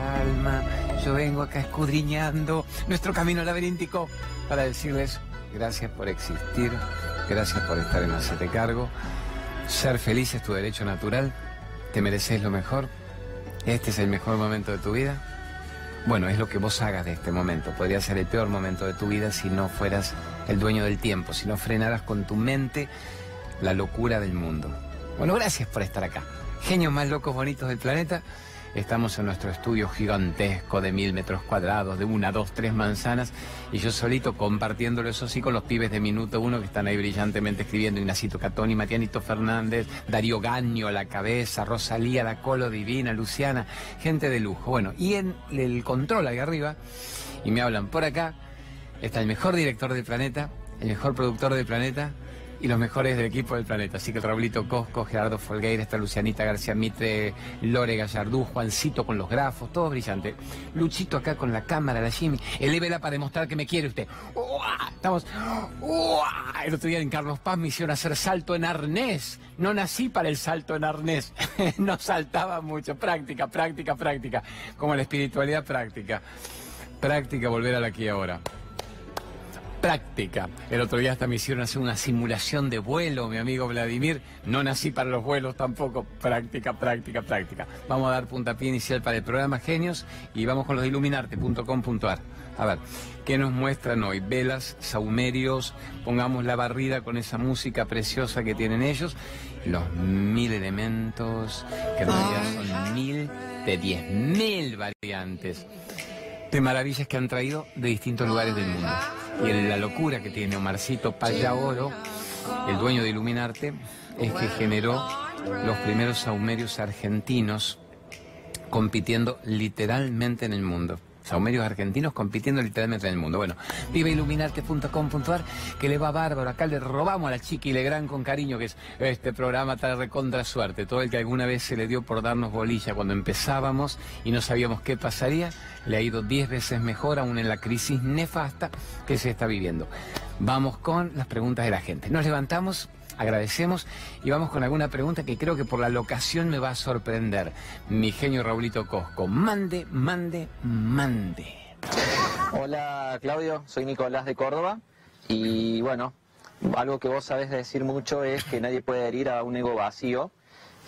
alma, yo vengo acá escudriñando nuestro camino laberíntico para decirles gracias por existir, gracias por estar en Hacete Cargo. Ser feliz es tu derecho natural, te mereces lo mejor, este es el mejor momento de tu vida. Bueno, es lo que vos hagas de este momento. Podría ser el peor momento de tu vida si no fueras el dueño del tiempo, si no frenaras con tu mente la locura del mundo. Bueno, gracias por estar acá. Genios más locos bonitos del planeta. Estamos en nuestro estudio gigantesco de mil metros cuadrados, de una, dos, tres manzanas, y yo solito compartiéndolo eso sí con los pibes de Minuto Uno que están ahí brillantemente escribiendo, Ignacito Catoni, Matianito Fernández, Darío Gaño la cabeza, Rosalía, la Colo Divina, Luciana, gente de lujo. Bueno, y en el control ahí arriba, y me hablan por acá, está el mejor director del planeta, el mejor productor del planeta, y los mejores del equipo del planeta. Así que Raulito Cosco, Gerardo Folgueira, está Lucianita García Mitre, Lore Gallardú, Juancito con los grafos, todo brillante. Luchito acá con la cámara, la Jimmy. Elévela para demostrar que me quiere usted. Estamos. El otro día en Carlos Paz me hicieron hacer salto en arnés. No nací para el salto en arnés. no saltaba mucho. Práctica, práctica, práctica. Como la espiritualidad práctica. Práctica, volver a la aquí ahora práctica. El otro día hasta me hicieron hacer una simulación de vuelo, mi amigo Vladimir. No nací para los vuelos tampoco. Práctica, práctica, práctica. Vamos a dar puntapié inicial para el programa Genios y vamos con los de iluminarte.com.ar. A ver, ¿qué nos muestran hoy? Velas, saumerios, pongamos la barrida con esa música preciosa que tienen ellos, los mil elementos, que en realidad son mil de diez mil variantes de maravillas que han traído de distintos lugares del mundo. Y la locura que tiene Omarcito Payaoro, el dueño de Iluminarte, es que generó los primeros saumerios argentinos compitiendo literalmente en el mundo saumerios argentinos compitiendo literalmente en el mundo. Bueno, viveiluminarte.com.ar, que le va bárbaro. Acá le robamos a la Chiqui Legrand con cariño, que es este programa trae recontra suerte. Todo el que alguna vez se le dio por darnos bolilla cuando empezábamos y no sabíamos qué pasaría, le ha ido diez veces mejor, aún en la crisis nefasta que se está viviendo. Vamos con las preguntas de la gente. Nos levantamos agradecemos y vamos con alguna pregunta que creo que por la locación me va a sorprender. Mi genio Raulito Cosco, mande, mande, mande. Hola Claudio, soy Nicolás de Córdoba y bueno, algo que vos sabés decir mucho es que nadie puede herir a un ego vacío.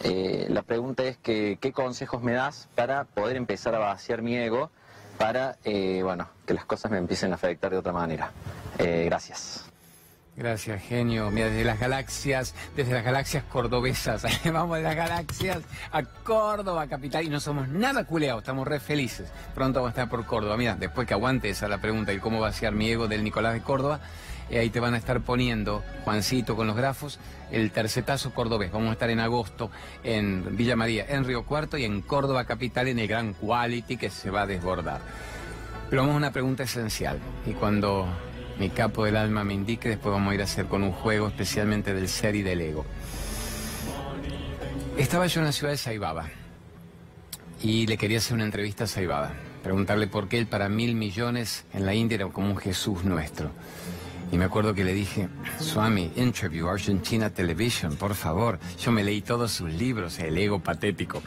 Eh, la pregunta es que, qué consejos me das para poder empezar a vaciar mi ego para eh, bueno, que las cosas me empiecen a afectar de otra manera. Eh, gracias. Gracias, genio. Mira, desde las galaxias, desde las galaxias cordobesas. Vamos de las galaxias a Córdoba, capital. Y no somos nada culeados, estamos re felices. Pronto vamos a estar por Córdoba. Mira, después que aguante esa la pregunta y cómo vaciar mi ego del Nicolás de Córdoba, eh, ahí te van a estar poniendo, Juancito con los grafos, el tercetazo cordobés. Vamos a estar en agosto en Villa María, en Río Cuarto y en Córdoba capital en el Gran Quality que se va a desbordar. Pero vamos a una pregunta esencial. Y cuando mi capo del alma me indique, después vamos a ir a hacer con un juego especialmente del ser y del ego. Estaba yo en la ciudad de Saibaba y le quería hacer una entrevista a Saibaba, preguntarle por qué él para mil millones en la India era como un Jesús nuestro. Y me acuerdo que le dije, Swami, interview Argentina Television, por favor. Yo me leí todos sus libros, el ego patético.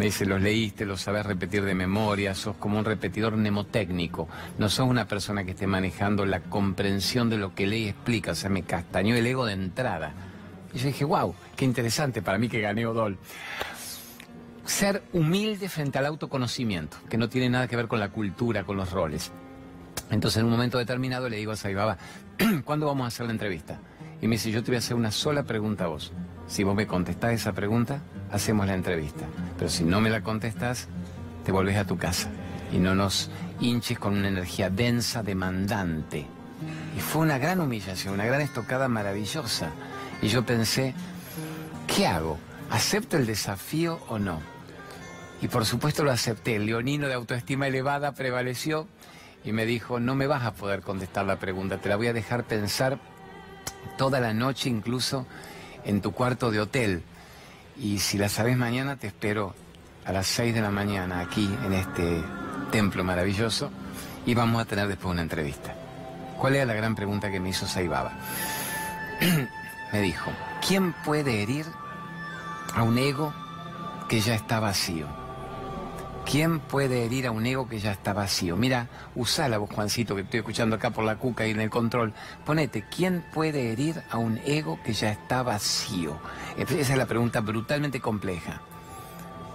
Me dice, los leíste, los sabes repetir de memoria, sos como un repetidor mnemotécnico. No sos una persona que esté manejando la comprensión de lo que lee y explica. O sea, me castañó el ego de entrada. Y yo dije, wow, qué interesante para mí que gané Odol. Ser humilde frente al autoconocimiento, que no tiene nada que ver con la cultura, con los roles. Entonces, en un momento determinado le digo a Saibaba, ¿cuándo vamos a hacer la entrevista? Y me dice, yo te voy a hacer una sola pregunta a vos. Si vos me contestás esa pregunta, hacemos la entrevista. Pero si no me la contestas, te volvés a tu casa. Y no nos hinches con una energía densa, demandante. Y fue una gran humillación, una gran estocada maravillosa. Y yo pensé, ¿qué hago? ¿Acepto el desafío o no? Y por supuesto lo acepté. El leonino de autoestima elevada prevaleció y me dijo, no me vas a poder contestar la pregunta, te la voy a dejar pensar toda la noche incluso en tu cuarto de hotel. Y si la sabes mañana, te espero a las 6 de la mañana aquí en este templo maravilloso y vamos a tener después una entrevista. ¿Cuál era la gran pregunta que me hizo Saibaba? me dijo, ¿quién puede herir a un ego que ya está vacío? ¿Quién puede herir a un ego que ya está vacío? Mira, usá la voz, Juancito, que estoy escuchando acá por la cuca y en el control. Ponete, ¿quién puede herir a un ego que ya está vacío? Esa es la pregunta brutalmente compleja.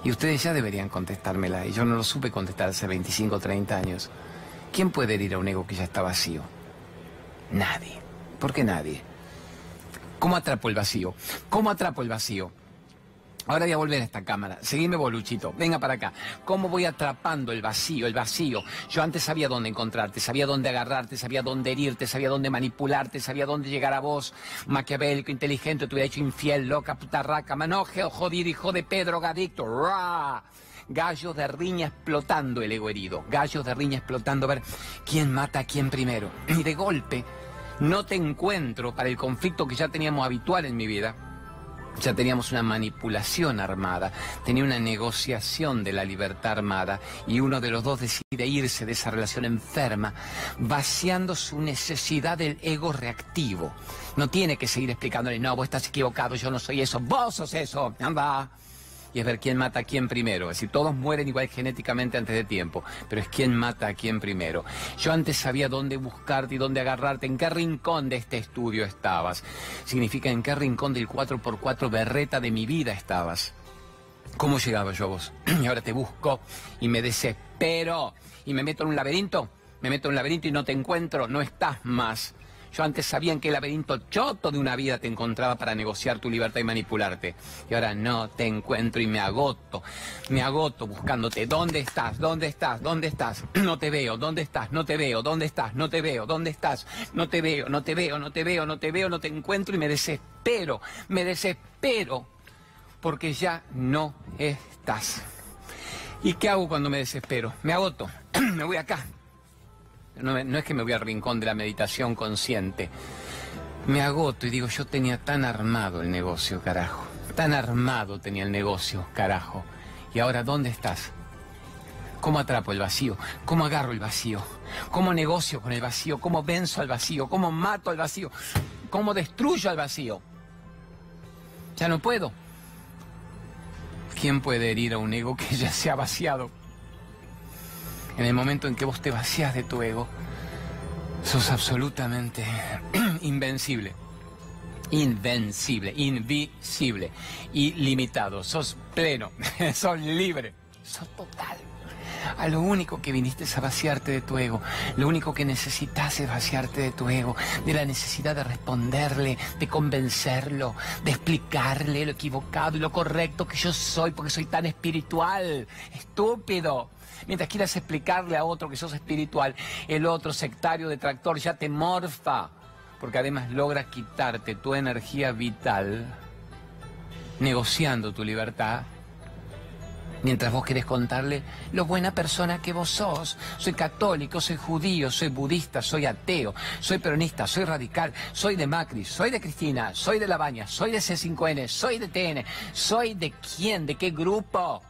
Y ustedes ya deberían contestármela, y yo no lo supe contestar hace 25 o 30 años. ¿Quién puede herir a un ego que ya está vacío? Nadie. ¿Por qué nadie? ¿Cómo atrapo el vacío? ¿Cómo atrapo el vacío? Ahora voy a volver a esta cámara. Seguime boluchito. Venga para acá. ¿Cómo voy atrapando el vacío, el vacío? Yo antes sabía dónde encontrarte, sabía dónde agarrarte, sabía dónde herirte, sabía dónde manipularte, sabía dónde llegar a vos. Maquiavélico, inteligente, te hubiera hecho infiel, loca, putarraca, manoje, jodir, hijo de Pedro, gadicto. ¡Ra! Gallos de riña explotando el ego herido. Gallos de riña explotando. A ver, ¿quién mata a quién primero? Y de golpe, no te encuentro para el conflicto que ya teníamos habitual en mi vida ya teníamos una manipulación armada, tenía una negociación de la libertad armada y uno de los dos decide irse de esa relación enferma, vaciando su necesidad del ego reactivo. No tiene que seguir explicándole, no, vos estás equivocado, yo no soy eso, vos sos eso, anda y es ver quién mata a quién primero. Es decir, todos mueren igual genéticamente antes de tiempo, pero es quién mata a quién primero. Yo antes sabía dónde buscarte y dónde agarrarte, en qué rincón de este estudio estabas. Significa en qué rincón del 4x4 berreta de mi vida estabas. ¿Cómo llegaba yo a vos? Y ahora te busco y me desespero y me meto en un laberinto. Me meto en un laberinto y no te encuentro, no estás más. Yo antes sabía en qué laberinto choto de una vida te encontraba para negociar tu libertad y manipularte. Y ahora no te encuentro y me agoto. Me agoto buscándote. ¿Dónde estás? ¿Dónde estás? ¿Dónde estás? No te veo. ¿Dónde estás? No te veo. ¿Dónde estás? No te veo. ¿Dónde estás? No te veo. No te veo. No te veo. No te veo. No te encuentro y me desespero. Me desespero porque ya no estás. ¿Y qué hago cuando me desespero? Me agoto. me voy acá no, es que me voy al rincón de la meditación consciente. Me agoto y digo, yo tenía tan armado el negocio, carajo. Tan armado tenía el negocio, carajo. Y ahora, ¿dónde estás? ¿Cómo atrapo el vacío? ¿Cómo agarro el vacío? ¿Cómo negocio con el vacío? ¿Cómo venzo al vacío? ¿Cómo mato al vacío? ¿Cómo destruyo al vacío? Ya no puedo. ¿Quién puede herir a un ego que ya se ha vaciado? En el momento en que vos te vacías de tu ego, sos absolutamente invencible. Invencible, invisible, ilimitado. Sos pleno, sos libre, sos total. A lo único que viniste es a vaciarte de tu ego. Lo único que necesitas es vaciarte de tu ego, de la necesidad de responderle, de convencerlo, de explicarle lo equivocado y lo correcto que yo soy porque soy tan espiritual. Estúpido. Mientras quieras explicarle a otro que sos espiritual, el otro sectario detractor ya te morfa, porque además logra quitarte tu energía vital, negociando tu libertad, mientras vos querés contarle lo buena persona que vos sos. Soy católico, soy judío, soy budista, soy ateo, soy peronista, soy radical, soy de Macri, soy de Cristina, soy de La Baña, soy de C5N, soy de TN, soy de quién, de qué grupo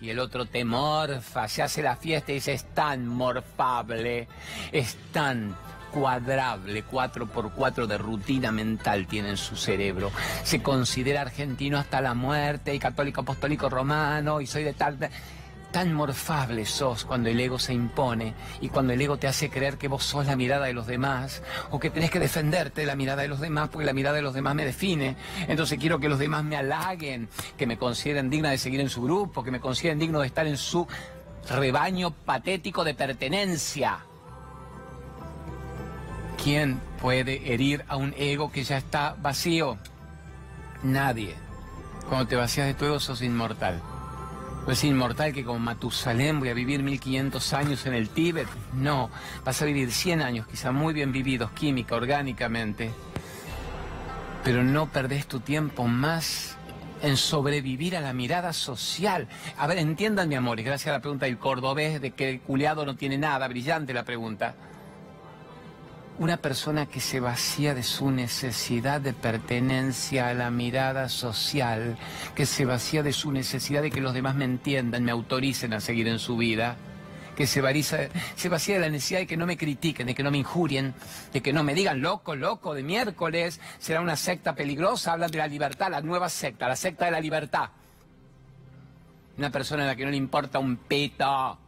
y el otro te morfa, se hace la fiesta y dice, es tan morfable, es tan cuadrable, 4x4 de rutina mental tiene en su cerebro. Se considera argentino hasta la muerte y católico apostólico romano y soy de tal tan morfable sos cuando el ego se impone y cuando el ego te hace creer que vos sos la mirada de los demás o que tenés que defenderte de la mirada de los demás porque la mirada de los demás me define. Entonces quiero que los demás me halaguen, que me consideren digna de seguir en su grupo, que me consideren digno de estar en su rebaño patético de pertenencia. ¿Quién puede herir a un ego que ya está vacío? Nadie. Cuando te vacías de tu ego sos inmortal. ¿Es inmortal que como Matusalén voy a vivir 1500 años en el Tíbet? No, vas a vivir 100 años, quizá muy bien vividos química, orgánicamente, pero no perdés tu tiempo más en sobrevivir a la mirada social. A ver, entiendan mi amor, y gracias a la pregunta del cordobés de que el culiado no tiene nada, brillante la pregunta una persona que se vacía de su necesidad de pertenencia a la mirada social, que se vacía de su necesidad de que los demás me entiendan, me autoricen a seguir en su vida, que se, se vacía de la necesidad de que no me critiquen, de que no me injurien, de que no me digan loco, loco, de miércoles, será una secta peligrosa, hablan de la libertad, la nueva secta, la secta de la libertad. Una persona a la que no le importa un pito.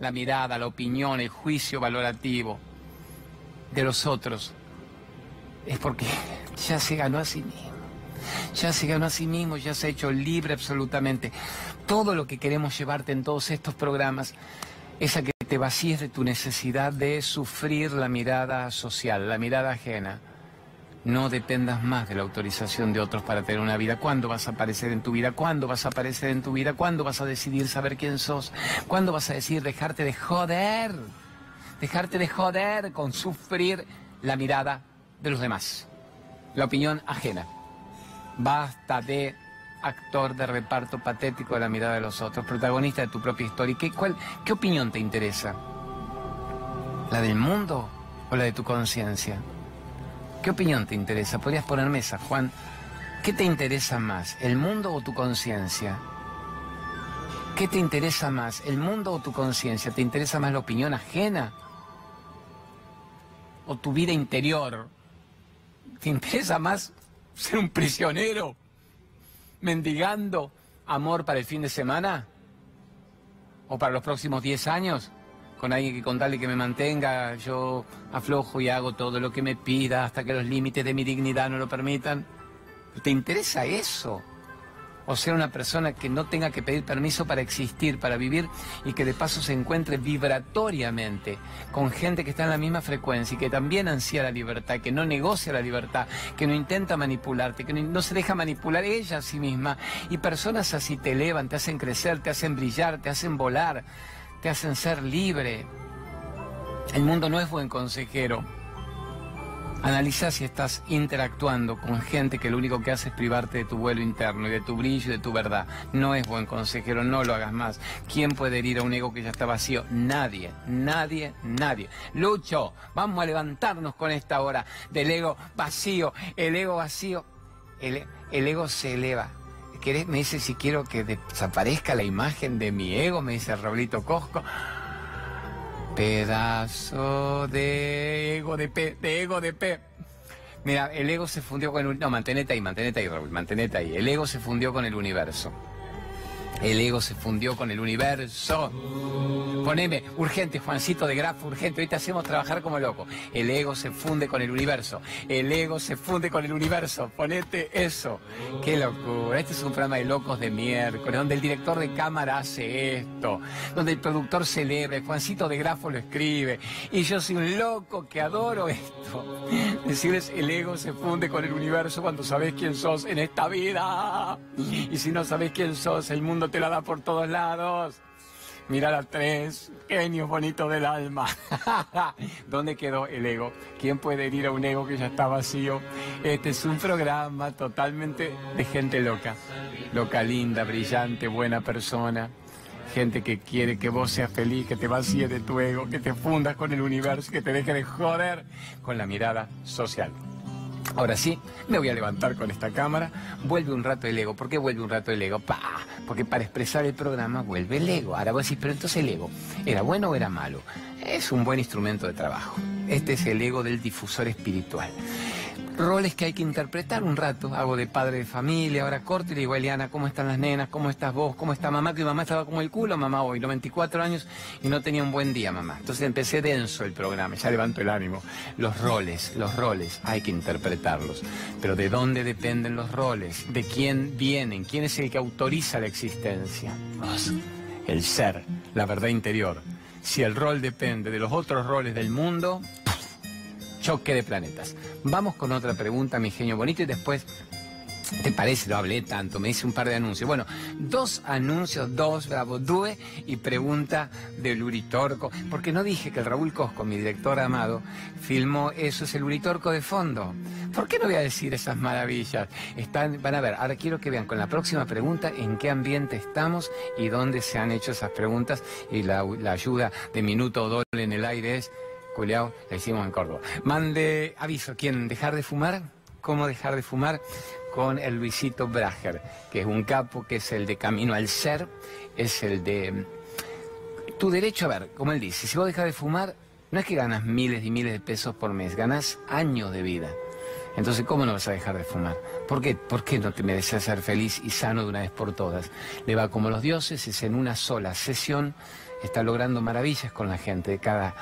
La mirada, la opinión, el juicio valorativo de los otros. Es porque ya se ganó a sí mismo. Ya se ganó a sí mismo, ya se ha hecho libre absolutamente. Todo lo que queremos llevarte en todos estos programas es a que te vacíes de tu necesidad de sufrir la mirada social, la mirada ajena. No dependas más de la autorización de otros para tener una vida. ¿Cuándo vas a aparecer en tu vida? ¿Cuándo vas a aparecer en tu vida? ¿Cuándo vas a decidir saber quién sos? ¿Cuándo vas a decidir dejarte de joder? Dejarte de joder con sufrir la mirada de los demás. La opinión ajena. Basta de actor de reparto patético de la mirada de los otros, protagonista de tu propia historia. ¿Qué, ¿Qué opinión te interesa? ¿La del mundo o la de tu conciencia? ¿Qué opinión te interesa? Podrías poner mesa, Juan. ¿Qué te interesa más, el mundo o tu conciencia? ¿Qué te interesa más, el mundo o tu conciencia? ¿Te interesa más la opinión ajena? ¿O tu vida interior? ¿Te interesa más ser un prisionero mendigando amor para el fin de semana? ¿O para los próximos 10 años? con alguien que contarle que me mantenga, yo aflojo y hago todo lo que me pida hasta que los límites de mi dignidad no lo permitan. ¿Te interesa eso? O ser una persona que no tenga que pedir permiso para existir, para vivir y que de paso se encuentre vibratoriamente con gente que está en la misma frecuencia y que también ansía la libertad, que no negocia la libertad, que no intenta manipularte, que no se deja manipular ella a sí misma. Y personas así te elevan, te hacen crecer, te hacen brillar, te hacen volar te hacen ser libre. El mundo no es buen consejero. Analiza si estás interactuando con gente que lo único que hace es privarte de tu vuelo interno y de tu brillo y de tu verdad. No es buen consejero, no lo hagas más. ¿Quién puede herir a un ego que ya está vacío? Nadie, nadie, nadie. Lucho, vamos a levantarnos con esta hora del ego vacío. El ego vacío, el, el ego se eleva me dice si quiero que desaparezca la imagen de mi ego, me dice Raulito Cosco. Pedazo de ego de P, de ego de P. Mira, el ego se fundió con el... No, mantenete ahí, mantenete ahí, Raúl, mantenete ahí. El ego se fundió con el universo. El ego se fundió con el universo. Poneme, urgente, Juancito de Grafo, urgente. Hoy te hacemos trabajar como loco. El ego se funde con el universo. El ego se funde con el universo. Ponete eso. Qué locura. Este es un programa de locos de miércoles, donde el director de cámara hace esto, donde el productor celebra, Juancito de Grafo lo escribe. Y yo soy un loco que adoro esto. Decirles, el ego se funde con el universo cuando sabes quién sos en esta vida. Y si no sabes quién sos, el mundo te la da por todos lados. Mira las tres, genios bonitos del alma. ¿Dónde quedó el ego? ¿Quién puede herir a un ego que ya está vacío? Este es un programa totalmente de gente loca. Loca, linda, brillante, buena persona. Gente que quiere que vos seas feliz, que te vacíes de tu ego, que te fundas con el universo, que te deje de joder con la mirada social. Ahora sí, me voy a levantar con esta cámara. Vuelve un rato el ego. ¿Por qué vuelve un rato el ego? ¡Pah! Porque para expresar el programa vuelve el ego. Ahora vos decís, pero entonces el ego, ¿era bueno o era malo? Es un buen instrumento de trabajo. Este es el ego del difusor espiritual roles que hay que interpretar un rato. Hago de padre de familia, ahora corto y le digo, Eliana, ¿cómo están las nenas? ¿Cómo estás vos? ¿Cómo está mamá? Que mi mamá estaba como el culo, mamá hoy, 94 años y no tenía un buen día, mamá. Entonces empecé denso el programa, ya levanto el ánimo. Los roles, los roles, hay que interpretarlos. Pero ¿de dónde dependen los roles? ¿De quién vienen? ¿Quién es el que autoriza la existencia? El ser, la verdad interior. Si el rol depende de los otros roles del mundo, choque de planetas. Vamos con otra pregunta, mi genio bonito, y después ¿Te parece? Lo hablé tanto, me hice un par de anuncios. Bueno, dos anuncios, dos, bravo, Due y pregunta de Uritorco. Porque no dije que el Raúl Cosco, mi director amado, filmó eso, es el Uritorco de fondo. ¿Por qué no voy a decir esas maravillas? Están, van a ver, ahora quiero que vean con la próxima pregunta en qué ambiente estamos y dónde se han hecho esas preguntas. Y la, la ayuda de minuto o doble en el aire es Culeado, la hicimos en Córdoba. Mande aviso, ¿quién dejar de fumar? ¿Cómo dejar de fumar? Con el Luisito Brager, que es un capo, que es el de Camino al Ser, es el de... Mm, tu derecho, a ver, como él dice, si vos dejas de fumar, no es que ganas miles y miles de pesos por mes, ganas años de vida. Entonces, ¿cómo no vas a dejar de fumar? ¿Por qué? ¿Por qué no te mereces ser feliz y sano de una vez por todas? Le va como los dioses, es en una sola sesión, está logrando maravillas con la gente. Cada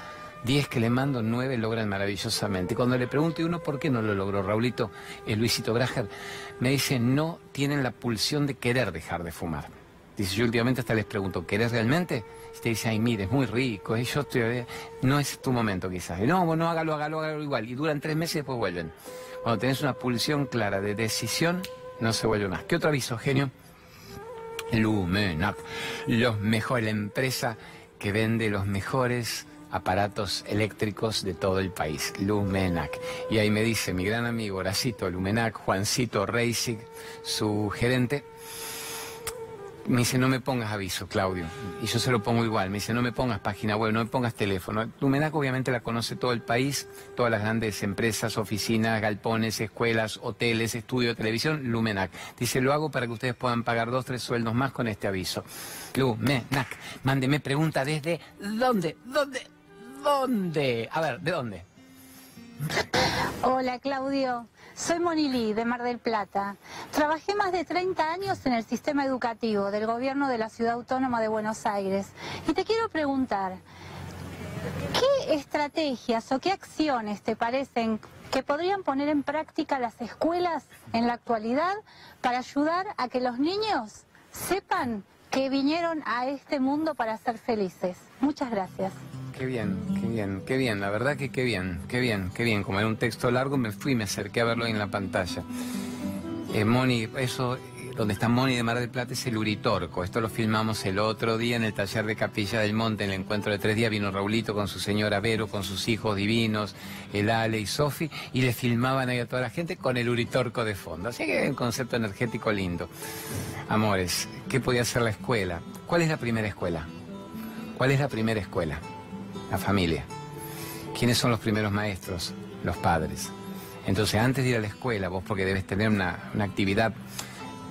diez que le mando, nueve logran maravillosamente. Y cuando le pregunto a uno por qué no lo logró, Raulito, el Luisito Grajer, me dice, no tienen la pulsión de querer dejar de fumar. Dice, yo últimamente hasta les pregunto, ¿querés realmente? Y te dice, ay, mire, es muy rico, ¿eh? yo estoy, no es tu momento quizás. Y no, bueno, hágalo, hágalo, hágalo igual. Y duran tres meses y después vuelven. Cuando tenés una pulsión clara de decisión, no se vuelve más. ¿Qué otro aviso, genio? Lumenac, los mejores, la empresa que vende los mejores aparatos eléctricos de todo el país, Lumenac. Y ahí me dice mi gran amigo Horacito Lumenac, Juancito Reisig, su gerente, me dice, no me pongas aviso, Claudio. Y yo se lo pongo igual. Me dice, no me pongas página web, no me pongas teléfono. Lumenac obviamente la conoce todo el país, todas las grandes empresas, oficinas, galpones, escuelas, hoteles, estudio de televisión, Lumenac. Dice, lo hago para que ustedes puedan pagar dos, tres sueldos más con este aviso. Lumenac, mándeme pregunta desde dónde, dónde, dónde. A ver, ¿de dónde? Hola Claudio, soy Monilí de Mar del Plata. Trabajé más de 30 años en el sistema educativo del gobierno de la Ciudad Autónoma de Buenos Aires. Y te quiero preguntar, ¿qué estrategias o qué acciones te parecen que podrían poner en práctica las escuelas en la actualidad para ayudar a que los niños sepan que vinieron a este mundo para ser felices? Muchas gracias. Qué bien, qué bien, qué bien, la verdad que qué bien, qué bien, qué bien. Como era un texto largo, me fui, me acerqué a verlo en la pantalla. Eh, Moni, eso, donde está Moni de Mar del Plata es el Uritorco. Esto lo filmamos el otro día en el taller de Capilla del Monte, en el encuentro de tres días. Vino Raulito con su señora Vero, con sus hijos divinos, el Ale y Sofi, y le filmaban ahí a toda la gente con el Uritorco de fondo. Así que un concepto energético lindo. Amores, ¿qué podía hacer la escuela? ¿Cuál es la primera escuela? ¿Cuál es la primera escuela? La familia. ¿Quiénes son los primeros maestros? Los padres. Entonces, antes de ir a la escuela, vos porque debes tener una, actividad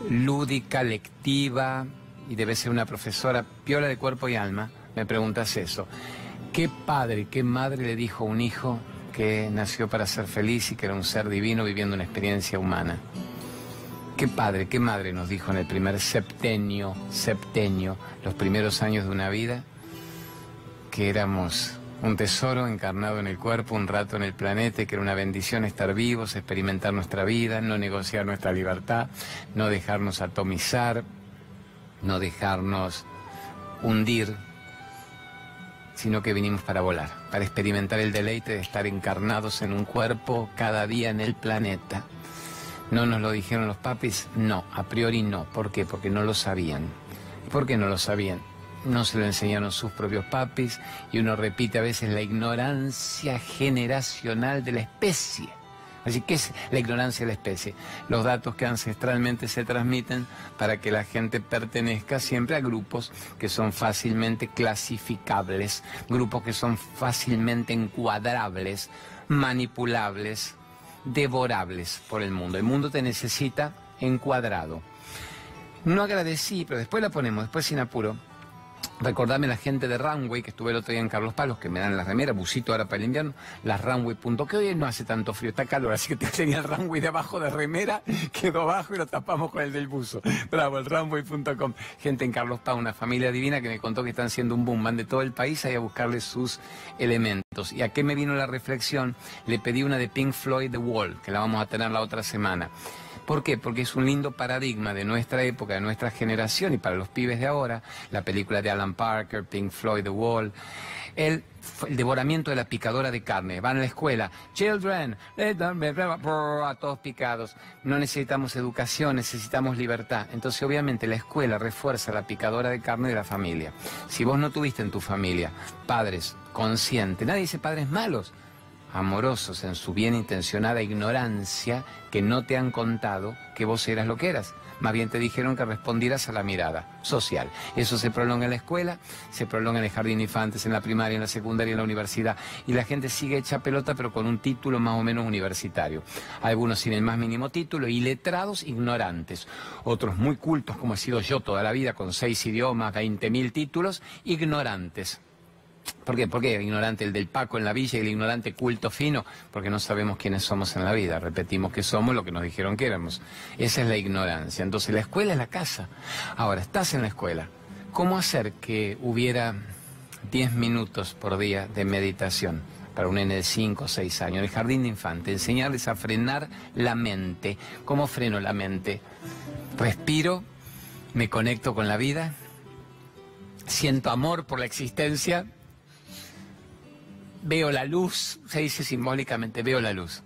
lúdica, lectiva, y debes ser una profesora piola de cuerpo y alma, me preguntas eso. ¿Qué padre, qué madre le dijo a un hijo que nació para ser feliz y que era un ser divino viviendo una experiencia humana? ¿Qué padre, qué madre nos dijo en el primer septenio, septenio, los primeros años de una vida? Que éramos un tesoro encarnado en el cuerpo, un rato en el planeta, que era una bendición estar vivos, experimentar nuestra vida, no negociar nuestra libertad, no dejarnos atomizar, no dejarnos hundir, sino que vinimos para volar, para experimentar el deleite de estar encarnados en un cuerpo cada día en el planeta. ¿No nos lo dijeron los papis? No, a priori no. ¿Por qué? Porque no lo sabían. ¿Por qué no lo sabían? No se lo enseñaron sus propios papis y uno repite a veces la ignorancia generacional de la especie. Así que es la ignorancia de la especie. Los datos que ancestralmente se transmiten para que la gente pertenezca siempre a grupos que son fácilmente clasificables, grupos que son fácilmente encuadrables, manipulables, devorables por el mundo. El mundo te necesita encuadrado. No agradecí, pero después la ponemos, después sin apuro. Recordame la gente de Runway, que estuve el otro día en Carlos Palos, que me dan las remeras, busito ahora para el invierno, las Runway.que hoy no hace tanto frío, está calor, así que te tenía el Runway debajo de remera, quedó abajo y lo tapamos con el del buzo. Bravo, el Runway.com. Gente en Carlos Paz, una familia divina que me contó que están haciendo un boom, van de todo el país ahí a buscarle sus elementos. ¿Y a qué me vino la reflexión? Le pedí una de Pink Floyd, The Wall, que la vamos a tener la otra semana. ¿Por qué? Porque es un lindo paradigma de nuestra época, de nuestra generación y para los pibes de ahora, la película de Alan Parker, Pink Floyd, The Wall, el, devoramiento de la picadora de carne. Van a la escuela, children, a todos picados. No necesitamos educación, necesitamos libertad. Entonces, obviamente, la escuela refuerza la picadora de carne de la familia. Si vos no tuviste en tu familia padres conscientes, nadie dice padres malos, amorosos en su bien intencionada ignorancia que no te han contado que vos eras lo que eras. Más bien te dijeron que respondieras a la mirada social. Eso se prolonga en la escuela, se prolonga en el jardín infantes, en la primaria, en la secundaria, en la universidad. Y la gente sigue hecha pelota, pero con un título más o menos universitario. Algunos sin el más mínimo título y letrados ignorantes. Otros muy cultos, como he sido yo toda la vida, con seis idiomas, 20.000 títulos, ignorantes ¿Por qué? ¿Por qué ignorante el del Paco en la villa y el ignorante culto fino? Porque no sabemos quiénes somos en la vida. Repetimos que somos lo que nos dijeron que éramos. Esa es la ignorancia. Entonces la escuela es la casa. Ahora, estás en la escuela. ¿Cómo hacer que hubiera 10 minutos por día de meditación? para un nene de 5 o 6 años, el jardín de infante, enseñarles a frenar la mente. ¿Cómo freno la mente? Respiro, me conecto con la vida, siento amor por la existencia, veo la luz, se dice simbólicamente, veo la luz.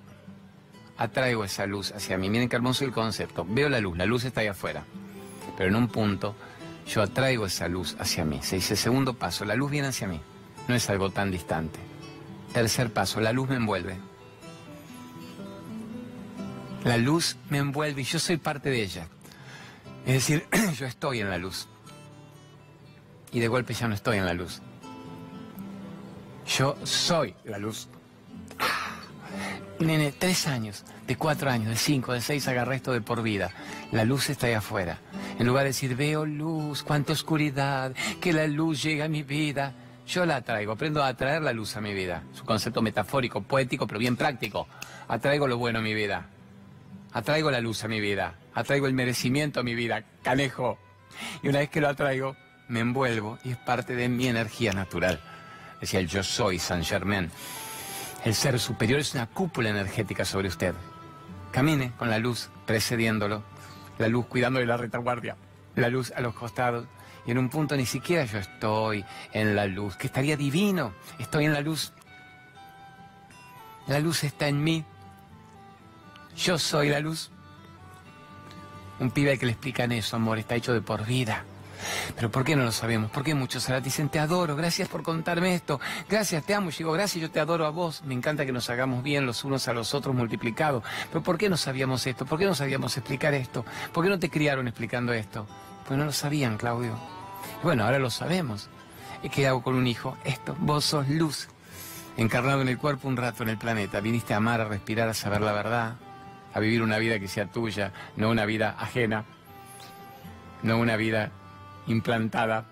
Atraigo esa luz hacia mí. Miren qué hermoso el concepto. Veo la luz, la luz está ahí afuera. Pero en un punto yo atraigo esa luz hacia mí. Se dice segundo paso, la luz viene hacia mí. No es algo tan distante. Tercer paso, la luz me envuelve. La luz me envuelve y yo soy parte de ella. Es decir, yo estoy en la luz. Y de golpe ya no estoy en la luz. Yo soy la luz. Nene, tres años, de cuatro años, de cinco, de seis, agarra esto de por vida. La luz está ahí afuera. En lugar de decir, veo luz, cuánta oscuridad, que la luz llega a mi vida. Yo la atraigo, aprendo a atraer la luz a mi vida. Es un concepto metafórico, poético, pero bien práctico. Atraigo lo bueno a mi vida. Atraigo la luz a mi vida. Atraigo el merecimiento a mi vida. Canejo. Y una vez que lo atraigo, me envuelvo y es parte de mi energía natural decía el yo soy San Germain. El ser superior es una cúpula energética sobre usted. Camine con la luz precediéndolo, la luz cuidando de la retaguardia, la luz a los costados. Y en un punto ni siquiera yo estoy en la luz, que estaría divino, estoy en la luz. La luz está en mí. Yo soy la luz. Un pibe que le explican eso, amor, está hecho de por vida. Pero ¿por qué no lo sabemos? ¿Por qué muchos ahora dicen, te adoro, gracias por contarme esto, gracias, te amo, yo digo, gracias, yo te adoro a vos, me encanta que nos hagamos bien los unos a los otros multiplicados, pero ¿por qué no sabíamos esto? ¿Por qué no sabíamos explicar esto? ¿Por qué no te criaron explicando esto? Pues no lo sabían, Claudio. bueno, ahora lo sabemos. ¿Y qué hago con un hijo? Esto, vos sos luz, encarnado en el cuerpo un rato en el planeta, viniste a amar, a respirar, a saber la verdad, a vivir una vida que sea tuya, no una vida ajena, no una vida implantada,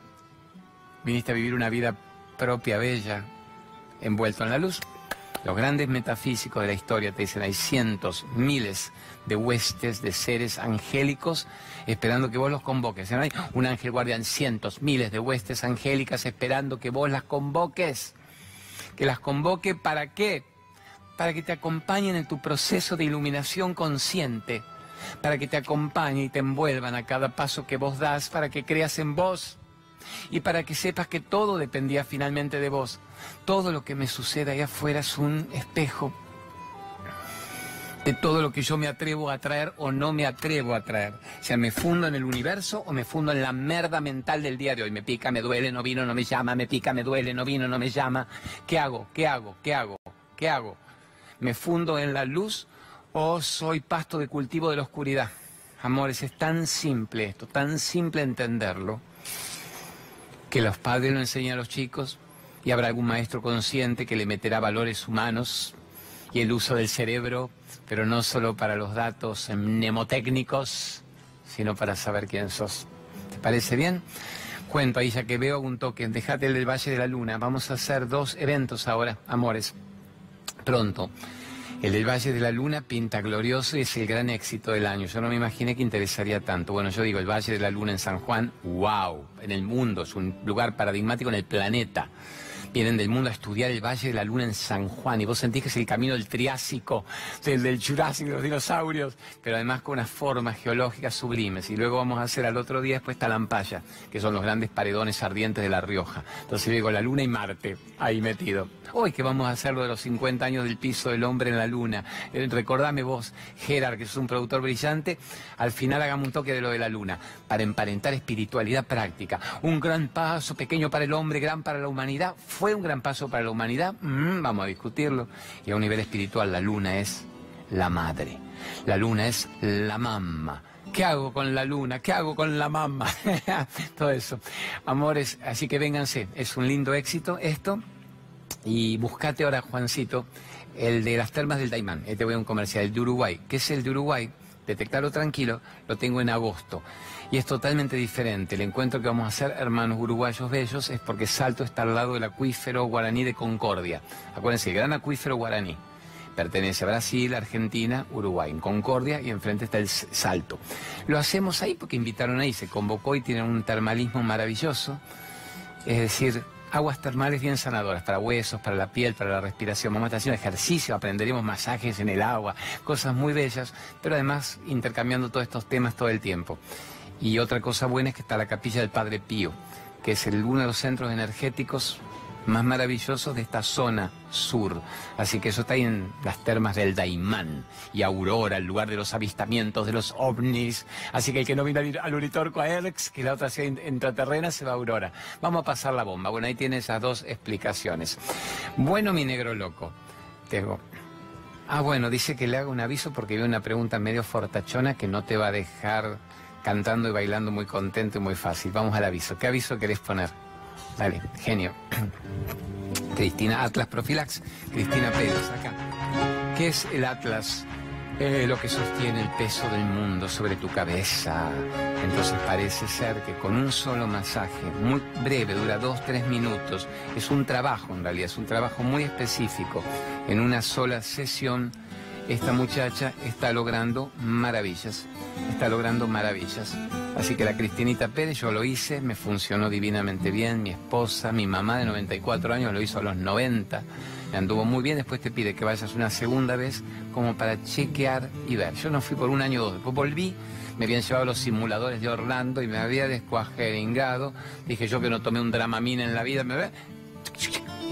viniste a vivir una vida propia, bella, envuelto en la luz. Los grandes metafísicos de la historia te dicen hay cientos, miles de huestes de seres angélicos esperando que vos los convoques. hay un ángel guardián, cientos, miles de huestes angélicas esperando que vos las convoques. Que las convoque para qué? Para que te acompañen en tu proceso de iluminación consciente para que te acompañen y te envuelvan a cada paso que vos das, para que creas en vos y para que sepas que todo dependía finalmente de vos. Todo lo que me sucede ahí afuera es un espejo de todo lo que yo me atrevo a traer o no me atrevo a traer. O sea, me fundo en el universo o me fundo en la merda mental del día de hoy. Me pica, me duele, no vino, no me llama, me pica, me duele, no vino, no me llama. ¿Qué hago? ¿Qué hago? ¿Qué hago? ¿Qué hago? ¿Me fundo en la luz Oh, soy pasto de cultivo de la oscuridad. Amores, es tan simple esto, tan simple entenderlo, que los padres lo enseñan a los chicos y habrá algún maestro consciente que le meterá valores humanos y el uso del cerebro, pero no solo para los datos mnemotécnicos, sino para saber quién sos. ¿Te parece bien? Cuento ahí ya que veo un toque, déjate el del Valle de la Luna. Vamos a hacer dos eventos ahora, amores, pronto. El del Valle de la Luna pinta glorioso y es el gran éxito del año. Yo no me imaginé que interesaría tanto. Bueno, yo digo, el Valle de la Luna en San Juan, wow, en el mundo, es un lugar paradigmático en el planeta vienen del mundo a estudiar el Valle de la Luna en San Juan y vos sentís que es el camino del Triásico, del, del Jurásico, de los dinosaurios, pero además con unas formas geológicas sublimes. Y luego vamos a hacer al otro día después Talampaya, que son los grandes paredones ardientes de La Rioja. Entonces digo, la Luna y Marte ahí metido. Hoy que vamos a hacer lo de los 50 años del piso del hombre en la Luna. Eh, recordame vos, Gerard, que es un productor brillante, al final hagamos un toque de lo de la Luna, para emparentar espiritualidad práctica. Un gran paso, pequeño para el hombre, gran para la humanidad ¿Fue un gran paso para la humanidad? Mm, vamos a discutirlo. Y a un nivel espiritual, la luna es la madre. La luna es la mamá. ¿Qué hago con la luna? ¿Qué hago con la mamá? Todo eso. Amores, así que vénganse. Es un lindo éxito esto. Y buscate ahora, Juancito, el de las termas del Daimán. Este voy a un comercial, el de Uruguay. ¿Qué es el de Uruguay? detectarlo tranquilo, lo tengo en agosto. Y es totalmente diferente. El encuentro que vamos a hacer, hermanos uruguayos bellos, es porque Salto está al lado del acuífero guaraní de Concordia. Acuérdense, el gran acuífero guaraní. Pertenece a Brasil, Argentina, Uruguay, en Concordia y enfrente está el Salto. Lo hacemos ahí porque invitaron ahí, se convocó y tienen un termalismo maravilloso. Es decir, aguas termales bien sanadoras para huesos, para la piel, para la respiración. Vamos a estar haciendo ejercicio, aprenderemos masajes en el agua, cosas muy bellas, pero además intercambiando todos estos temas todo el tiempo. Y otra cosa buena es que está la capilla del Padre Pío, que es uno de los centros energéticos más maravillosos de esta zona sur. Así que eso está ahí en las termas del Daimán y Aurora, el lugar de los avistamientos de los ovnis. Así que el que no vino al Uritorco a Erx, que la otra sea intraterrena, se va a Aurora. Vamos a pasar la bomba. Bueno, ahí tiene esas dos explicaciones. Bueno, mi negro loco. Tengo. Ah, bueno, dice que le haga un aviso porque veo una pregunta medio fortachona que no te va a dejar cantando y bailando muy contento y muy fácil. Vamos al aviso. ¿Qué aviso querés poner? Dale, genio. Cristina Atlas Profilax, Cristina Pérez, acá. ¿Qué es el Atlas? Eh, lo que sostiene el peso del mundo sobre tu cabeza. Entonces parece ser que con un solo masaje, muy breve, dura dos, tres minutos, es un trabajo en realidad, es un trabajo muy específico. En una sola sesión, esta muchacha está logrando maravillas, está logrando maravillas. Así que la Cristinita Pérez, yo lo hice, me funcionó divinamente bien, mi esposa, mi mamá de 94 años lo hizo a los 90, me anduvo muy bien, después te pide que vayas una segunda vez como para chequear y ver. Yo no fui por un año o dos, después volví, me habían llevado los simuladores de Orlando y me había descuajeringado, dije yo que no tomé un dramamina en la vida, me ve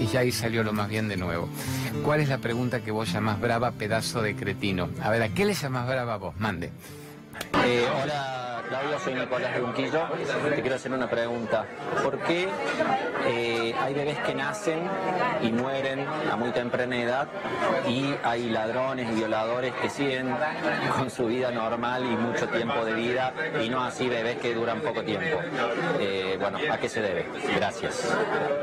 y ya ahí salió lo más bien de nuevo. ¿Cuál es la pregunta que vos llamás brava, pedazo de cretino? A ver, ¿a qué le llamás brava vos? Mande. Eh, hola Claudio, soy Nicolás de Unquillo. Te quiero hacer una pregunta. ¿Por qué eh, hay bebés que nacen y mueren a muy temprana edad y hay ladrones y violadores que siguen con su vida normal y mucho tiempo de vida y no así bebés que duran poco tiempo? Eh, bueno, ¿a qué se debe? Gracias.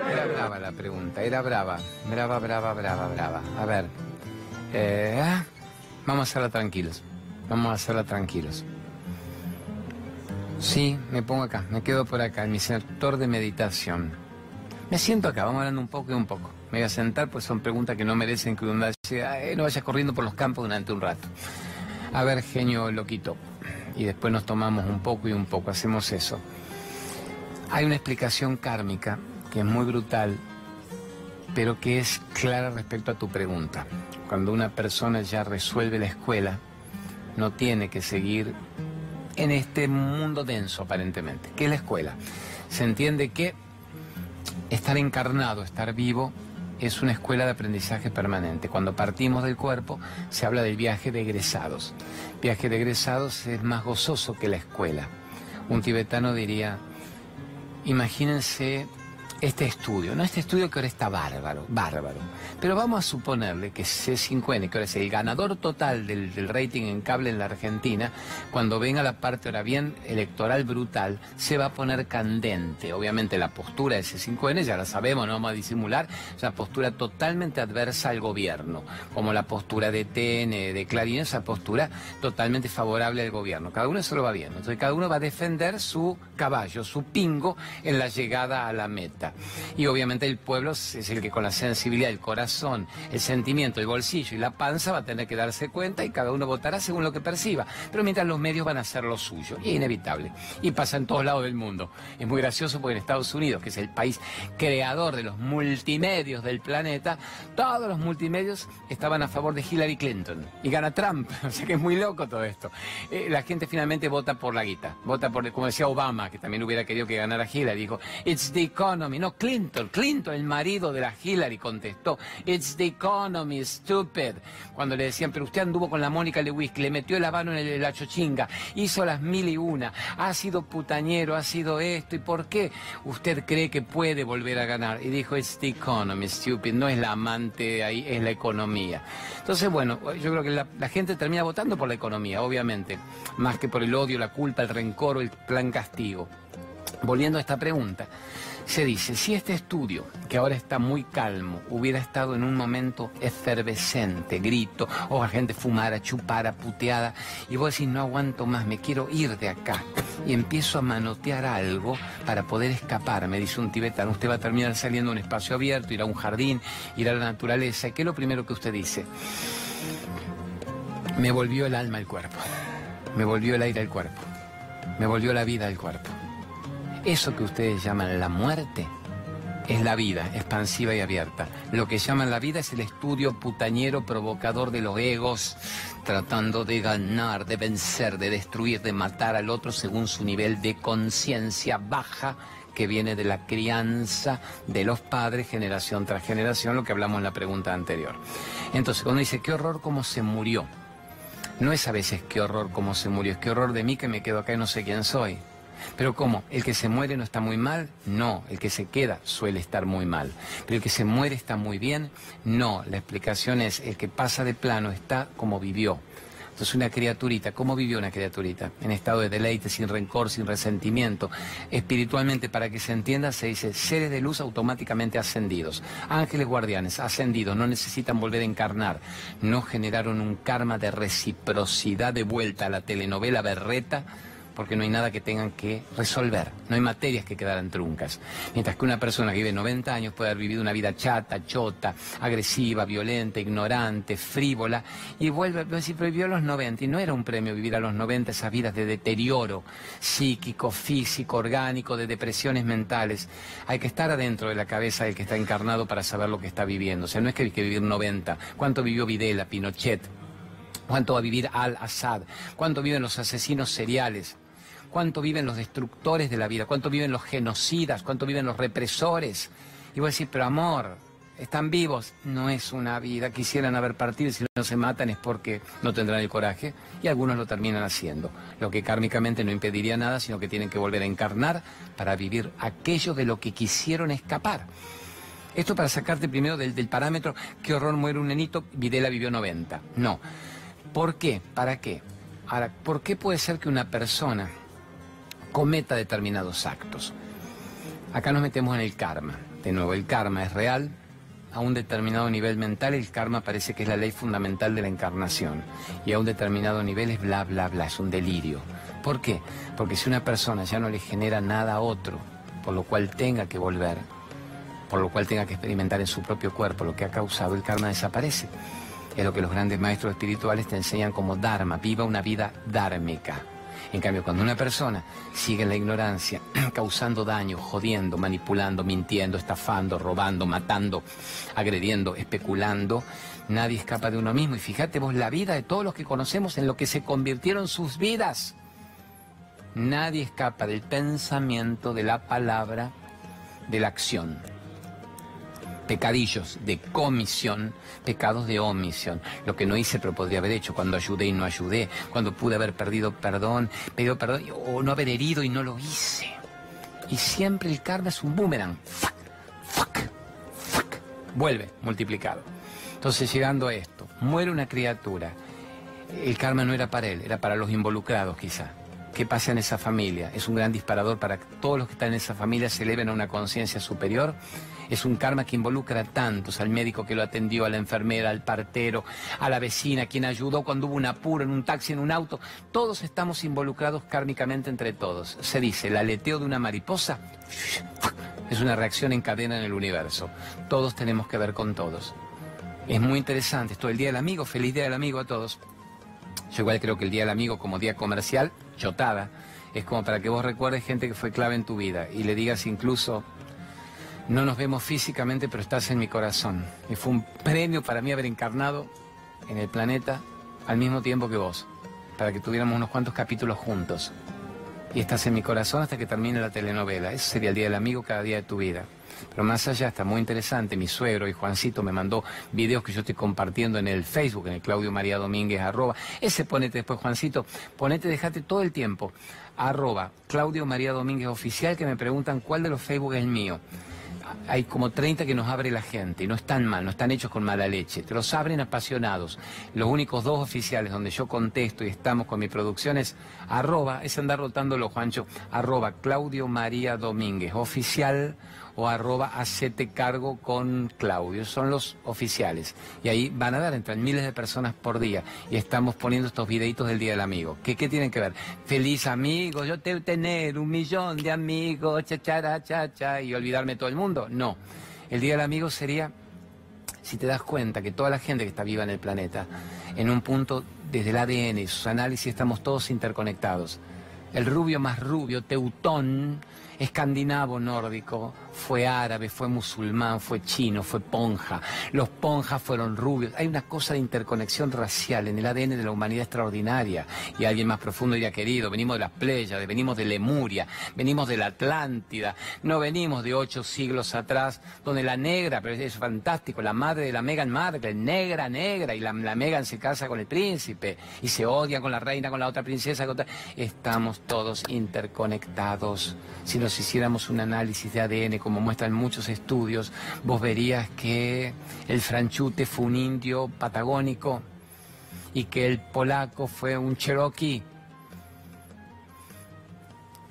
Era brava la pregunta, era brava. Brava, brava, brava, brava. A ver, vamos a hacerla tranquilos. Vamos a hacerla tranquilos. Sí, me pongo acá, me quedo por acá, en mi sector de meditación. Me siento acá, vamos hablando un poco y un poco. Me voy a sentar, pues son preguntas que no merecen que uno vaya, no vayas corriendo por los campos durante un rato. A ver, genio loquito. Y después nos tomamos un poco y un poco, hacemos eso. Hay una explicación kármica que es muy brutal, pero que es clara respecto a tu pregunta. Cuando una persona ya resuelve la escuela, no tiene que seguir en este mundo denso aparentemente, que es la escuela. Se entiende que estar encarnado, estar vivo, es una escuela de aprendizaje permanente. Cuando partimos del cuerpo se habla del viaje de egresados. Viaje de egresados es más gozoso que la escuela. Un tibetano diría, imagínense este estudio, ¿no? Este estudio que ahora está bárbaro, bárbaro. Pero vamos a suponerle que C5N, que ahora es el ganador total del, rating en cable en la Argentina, cuando venga la parte ahora bien electoral brutal, se va a poner candente. Obviamente la postura de C5N, ya la sabemos, no vamos a disimular, es una postura totalmente adversa al gobierno, como la postura de TN, de Clarín, esa postura totalmente favorable al gobierno. Cada uno se lo va bien. Entonces cada uno va a defender su caballo, su pingo en la llegada a la meta. Y obviamente el pueblo es el que con la sensibilidad, el corazón, el sentimiento, el bolsillo y la panza va a tener que darse cuenta y cada uno votará según lo que perciba. Pero mientras los medios van a hacer lo suyo. Es inevitable. Y pasa en todos lados del mundo. Es muy gracioso porque en Estados Unidos, que es el país creador de los multimedios del planeta, todos los multimedios estaban a favor de Hillary Clinton. Y gana Trump. O sea que es muy loco todo esto. Eh, la gente finalmente vota por la guita. Vota por, como decía Obama, que también hubiera querido que ganara Hillary. Dijo, it's the economy no, Clinton, Clinton, el marido de la Hillary, contestó, It's the economy, stupid. Cuando le decían, pero usted anduvo con la Mónica Lewinsky, le metió la mano en la chochinga, hizo las mil y una, ha sido putañero, ha sido esto, ¿y por qué usted cree que puede volver a ganar? Y dijo, It's the economy, stupid, no es la amante ahí, es la economía. Entonces, bueno, yo creo que la gente termina votando por la economía, obviamente, más que por el odio, la culpa, el rencor o el plan castigo. volviendo a esta pregunta, se dice, si este estudio, que ahora está muy calmo, hubiera estado en un momento efervescente, grito, o la gente fumara, chupara, puteada, y vos decís, no aguanto más, me quiero ir de acá, y empiezo a manotear algo para poder escapar, me dice un tibetano, usted va a terminar saliendo a un espacio abierto, ir a un jardín, ir a la naturaleza, ¿qué es lo primero que usted dice? Me volvió el alma al cuerpo, me volvió el aire al cuerpo, me volvió la vida al cuerpo. Eso que ustedes llaman la muerte es la vida, expansiva y abierta. Lo que llaman la vida es el estudio putañero provocador de los egos, tratando de ganar, de vencer, de destruir, de matar al otro según su nivel de conciencia baja que viene de la crianza de los padres generación tras generación, lo que hablamos en la pregunta anterior. Entonces, cuando dice, qué horror cómo se murió, no es a veces qué horror cómo se murió, es qué horror de mí que me quedo acá y no sé quién soy. Pero ¿cómo? ¿El que se muere no está muy mal? No, el que se queda suele estar muy mal. Pero el que se muere está muy bien? No, la explicación es el que pasa de plano está como vivió. Entonces una criaturita, ¿cómo vivió una criaturita? En estado de deleite, sin rencor, sin resentimiento. Espiritualmente, para que se entienda, se dice seres de luz automáticamente ascendidos. Ángeles guardianes, ascendidos, no necesitan volver a encarnar. No generaron un karma de reciprocidad de vuelta a la telenovela berreta porque no hay nada que tengan que resolver, no hay materias que quedaran truncas. Mientras que una persona que vive 90 años puede haber vivido una vida chata, chota, agresiva, violenta, ignorante, frívola, y vuelve a decir, pero vivió los 90, y no era un premio vivir a los 90 esas vidas de deterioro psíquico, físico, orgánico, de depresiones mentales. Hay que estar adentro de la cabeza del que está encarnado para saber lo que está viviendo. O sea, no es que hay que vivir 90. ¿Cuánto vivió Videla, Pinochet? ¿Cuánto va a vivir Al-Assad? ¿Cuánto viven los asesinos seriales? Cuánto viven los destructores de la vida, cuánto viven los genocidas, cuánto viven los represores. Y voy a decir, pero amor, están vivos. No es una vida, quisieran haber partido si no se matan es porque no tendrán el coraje y algunos lo terminan haciendo. Lo que kármicamente no impediría nada, sino que tienen que volver a encarnar para vivir aquello de lo que quisieron escapar. Esto para sacarte primero del, del parámetro, qué horror muere un nenito, Videla vivió 90. No. ¿Por qué? ¿Para qué? Ahora, ¿por qué puede ser que una persona cometa determinados actos. Acá nos metemos en el karma. De nuevo, el karma es real. A un determinado nivel mental, el karma parece que es la ley fundamental de la encarnación. Y a un determinado nivel es bla, bla, bla, es un delirio. ¿Por qué? Porque si una persona ya no le genera nada a otro, por lo cual tenga que volver, por lo cual tenga que experimentar en su propio cuerpo lo que ha causado, el karma desaparece. Es lo que los grandes maestros espirituales te enseñan como dharma, viva una vida dármica. En cambio, cuando una persona sigue en la ignorancia, causando daño, jodiendo, manipulando, mintiendo, estafando, robando, matando, agrediendo, especulando, nadie escapa de uno mismo. Y fíjate vos la vida de todos los que conocemos en lo que se convirtieron sus vidas. Nadie escapa del pensamiento, de la palabra, de la acción pecadillos de comisión, pecados de omisión. Lo que no hice pero podría haber hecho, cuando ayudé y no ayudé, cuando pude haber perdido perdón, pedido perdón o no haber herido y no lo hice. Y siempre el karma es un boomerang. Fuck, fuck, fuck. Vuelve multiplicado. Entonces llegando a esto, muere una criatura. El karma no era para él, era para los involucrados quizá. ¿Qué pasa en esa familia? Es un gran disparador para que todos los que están en esa familia se eleven a una conciencia superior es un karma que involucra a tantos, al médico que lo atendió, a la enfermera, al partero, a la vecina, quien ayudó cuando hubo un apuro en un taxi, en un auto. Todos estamos involucrados kármicamente entre todos. Se dice, el aleteo de una mariposa es una reacción en cadena en el universo. Todos tenemos que ver con todos. Es muy interesante. Esto el Día del Amigo. Feliz Día del Amigo a todos. Yo igual creo que el Día del Amigo como día comercial, chotada, es como para que vos recuerdes gente que fue clave en tu vida y le digas incluso no nos vemos físicamente, pero estás en mi corazón. Y fue un premio para mí haber encarnado en el planeta al mismo tiempo que vos, para que tuviéramos unos cuantos capítulos juntos. Y estás en mi corazón hasta que termine la telenovela. Ese sería el Día del Amigo cada día de tu vida. Pero más allá, está muy interesante. Mi suegro y Juancito me mandó videos que yo estoy compartiendo en el Facebook, en el Claudio María Domínguez, arroba. Ese ponete después, Juancito. Ponete, déjate todo el tiempo. Arroba Claudio María Domínguez Oficial, que me preguntan cuál de los Facebook es el mío hay como 30 que nos abre la gente, no están mal, no están hechos con mala leche, te los abren apasionados. Los únicos dos oficiales donde yo contesto y estamos con mi producción es arroba, es andar rotándolo, Juancho, arroba Claudio María Domínguez, oficial o arroba hacete cargo con Claudio. Son los oficiales. Y ahí van a dar, entran miles de personas por día. Y estamos poniendo estos videitos del Día del Amigo. ¿Qué, tienen que ver? Feliz amigo, yo tengo tener un millón de amigos, cha, cha, cha, cha, y olvidarme todo el mundo. No. El Día del Amigo sería, si te das cuenta que toda la gente que está viva en el planeta, en un punto desde el ADN y sus análisis estamos todos interconectados. El rubio más rubio, teutón, escandinavo nórdico, fue árabe, fue musulmán, fue chino, fue ponja. Los ponjas fueron rubios. Hay una cosa de interconexión racial en el ADN de la humanidad extraordinaria. Y alguien más profundo diría, querido, venimos de las Pléyades, venimos de Lemuria, venimos de la Atlántida, no venimos de ocho siglos atrás, donde la negra, pero es fantástico, la madre de la Meghan Markle, negra, negra, y la, la Meghan se casa con el príncipe, y se odia con la reina, con la otra princesa. Estamos todos interconectados. Si nos hiciéramos un análisis de ADN, como muestran muchos estudios, vos verías que el franchute fue un indio patagónico y que el polaco fue un cherokee.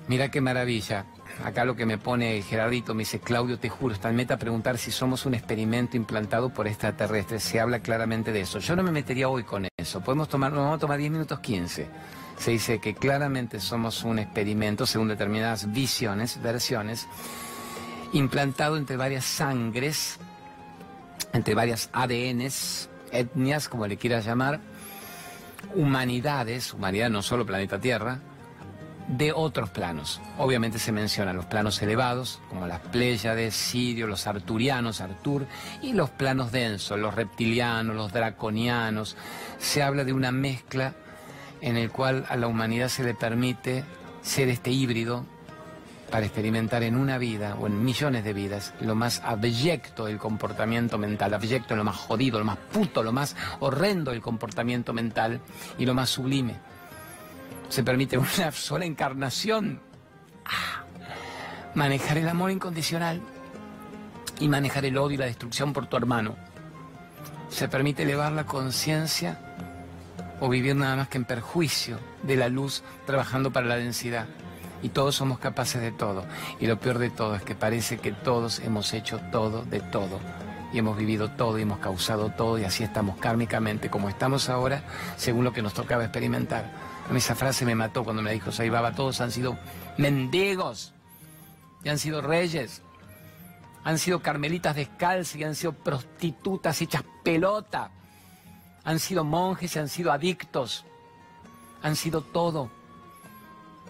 Mira qué maravilla. Acá lo que me pone Gerardito, me dice, Claudio, te juro, está en meta preguntar si somos un experimento implantado por extraterrestres. Se habla claramente de eso. Yo no me metería hoy con eso. Podemos tomar, nos vamos a tomar 10 minutos 15 se dice que claramente somos un experimento según determinadas visiones, versiones, implantado entre varias sangres, entre varias ADNs, etnias, como le quieras llamar, humanidades, humanidad no solo planeta Tierra, de otros planos. Obviamente se mencionan los planos elevados, como las Pléyades, Sirio, los arturianos, Artur, y los planos densos, los reptilianos, los draconianos. Se habla de una mezcla en el cual a la humanidad se le permite ser este híbrido para experimentar en una vida o en millones de vidas lo más abyecto del comportamiento mental, abyecto, lo más jodido, lo más puto, lo más horrendo del comportamiento mental y lo más sublime. Se permite una sola encarnación ah, manejar el amor incondicional y manejar el odio y la destrucción por tu hermano. Se permite elevar la conciencia o vivir nada más que en perjuicio de la luz trabajando para la densidad. Y todos somos capaces de todo. Y lo peor de todo es que parece que todos hemos hecho todo de todo. Y hemos vivido todo y hemos causado todo y así estamos kármicamente como estamos ahora, según lo que nos tocaba experimentar. A mí esa frase me mató cuando me dijo Saibaba, todos han sido mendigos y han sido reyes. Han sido carmelitas descalzas y han sido prostitutas hechas pelota han sido monjes y han sido adictos, han sido todo,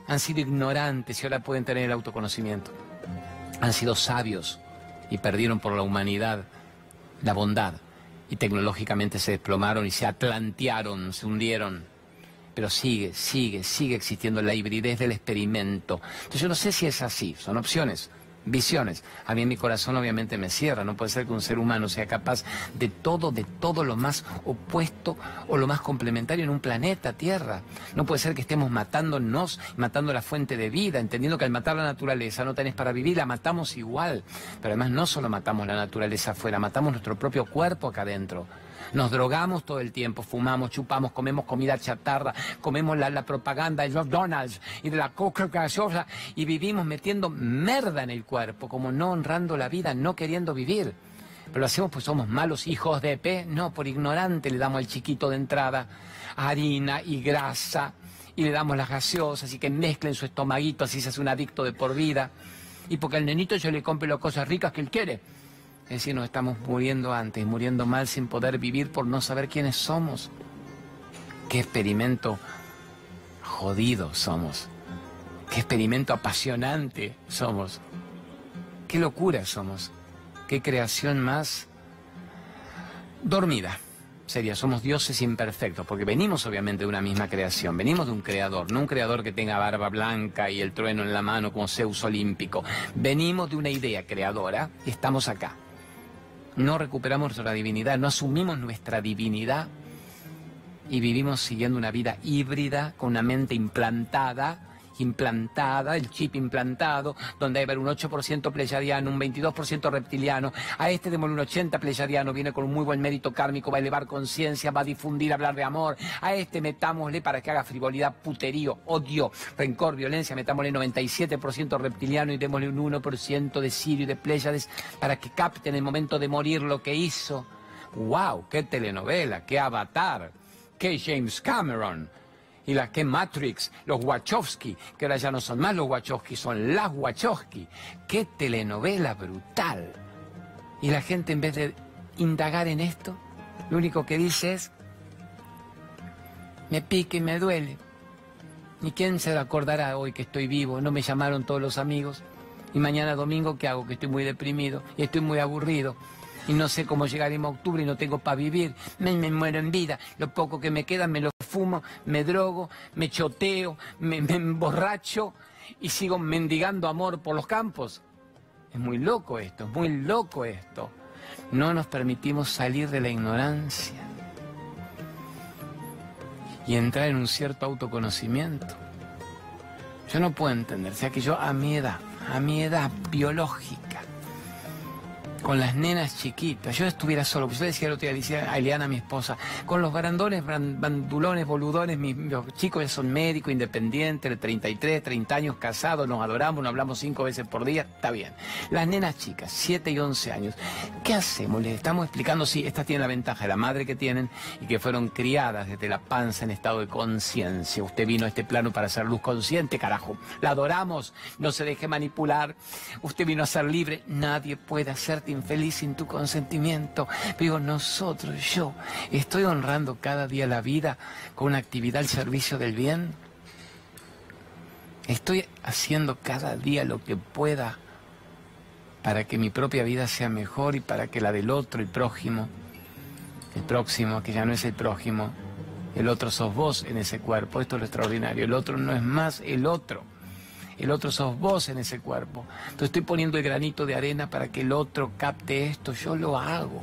han sido ignorantes y ahora pueden tener el autoconocimiento, han sido sabios y perdieron por la humanidad la bondad y tecnológicamente se desplomaron y se atlantearon, se hundieron. Pero sigue, sigue, sigue existiendo la hibridez del experimento. Entonces yo no sé si es así, son opciones visiones. A mí mi corazón obviamente me cierra, no puede ser que un ser humano sea capaz de todo, de todo lo más opuesto o lo más complementario en un planeta Tierra. No puede ser que estemos matándonos, matando la fuente de vida, entendiendo que al matar la naturaleza no tenés para vivir, la matamos igual. Pero además no solo matamos la naturaleza afuera, matamos nuestro propio cuerpo acá adentro. Nos drogamos todo el tiempo, fumamos, chupamos, comemos comida chatarra, comemos la, propaganda de los Donalds y de la coca gaseosa y vivimos metiendo merda en el cuerpo, como no honrando la vida, no queriendo vivir. Pero lo hacemos pues somos malos hijos de P. No, por ignorante le damos al chiquito de entrada harina y grasa y le damos las gaseosas y que mezclen su estomaguito así se hace un adicto de por vida. Y porque al nenito yo le compre las cosas ricas que él quiere. Es decir, nos estamos muriendo antes, muriendo mal sin poder vivir por no saber quiénes somos. Qué experimento jodido somos. Qué experimento apasionante somos. Qué locura somos. Qué creación más dormida. Sería, somos dioses imperfectos, porque venimos obviamente de una misma creación, venimos de un creador, no un creador que tenga barba blanca y el trueno en la mano como Zeus olímpico. Venimos de una idea creadora y estamos acá no recuperamos nuestra divinidad, no asumimos nuestra divinidad y vivimos siguiendo una vida híbrida con una mente implantada implantada, el chip implantado, donde hay un 8% pleyadiano, un 22% reptiliano. A este démosle un 80 pleyadiano, viene con un muy buen mérito kármico, va a elevar conciencia, va a difundir, hablar de amor. A este metámosle para que haga frivolidad, puterío, odio, rencor, violencia, metámosle 97% reptiliano y démosle un 1% de Sirio y de Pléyades para que capte en el momento de morir lo que hizo. ¡Wow! ¡Qué telenovela! ¡Qué avatar! ¡Qué James Cameron! Y la que Matrix, los Wachowski, que ahora ya no son más los Wachowski, son las Wachowski. ¡Qué telenovela brutal! Y la gente en vez de indagar en esto, lo único que dice es, me pique y me duele. ¿Y quién se acordará hoy que estoy vivo? No me llamaron todos los amigos. Y mañana domingo, ¿qué hago? Que estoy muy deprimido y estoy muy aburrido. Y no sé cómo llegaremos a octubre y no tengo para vivir. Me, muero en vida. Lo poco que me queda me lo fumo, me drogo, me choteo, me, me emborracho y sigo mendigando amor por los campos. Es muy loco esto, es muy loco esto. No nos permitimos salir de la ignorancia y entrar en un cierto autoconocimiento. Yo no puedo entender, o sea que yo a mi edad, a mi edad biológica, con las nenas chiquitas. Yo estuviera solo, pues yo decía el otro día, decía a Eliana, mi esposa, con los barandones, bandulones, boludones, mis, chicos ya son médicos, independientes, de 33, 30 años casados, nos adoramos, nos hablamos cinco veces por día, está bien. Las nenas chicas, 7 y 11 años, ¿qué hacemos? Les estamos explicando, sí, estas tienen la ventaja de la madre que tienen y que fueron criadas desde la panza en estado de conciencia. Usted vino a este plano para ser luz consciente, carajo. La adoramos, no se deje manipular. Usted vino a ser libre, nadie puede hacerte infeliz sin tu consentimiento. Digo, nosotros, yo, estoy honrando cada día la vida con una actividad al servicio del bien. Estoy haciendo cada día lo que pueda para que mi propia vida sea mejor y para que la del otro, el prójimo, el próximo, que ya no es el prójimo, el otro sos vos en ese cuerpo, esto es lo extraordinario, el otro no es más el otro el otro sos vos en ese cuerpo. Entonces estoy poniendo el granito de arena para que el otro capte esto, yo lo hago.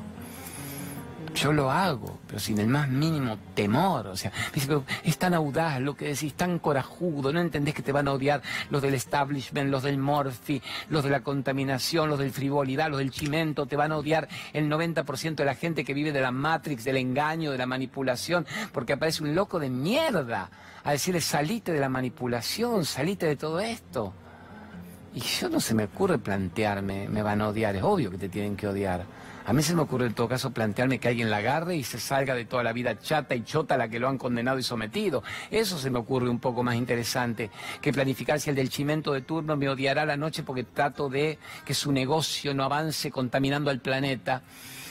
Yo lo hago, pero sin el más mínimo temor. O sea, es tan audaz lo que decís, tan corajudo. No entendés que te van a odiar los del establishment, los del morfi, los de la contaminación, los del frivolidad, los del chimento. Te van a odiar el 90% de la gente que vive de la matrix, del engaño, de la manipulación, porque aparece un loco de mierda a decirle, salite de la manipulación, salite de todo esto. Y yo no se me ocurre plantearme, me van a odiar, es obvio que te tienen que odiar. A mí se me ocurre en todo caso plantearme que alguien la agarre y se salga de toda la vida chata y chota a la que lo han condenado y sometido. Eso se me ocurre un poco más interesante que planificar si el del chimento de turno me odiará la noche porque trato de que su negocio no avance contaminando al planeta.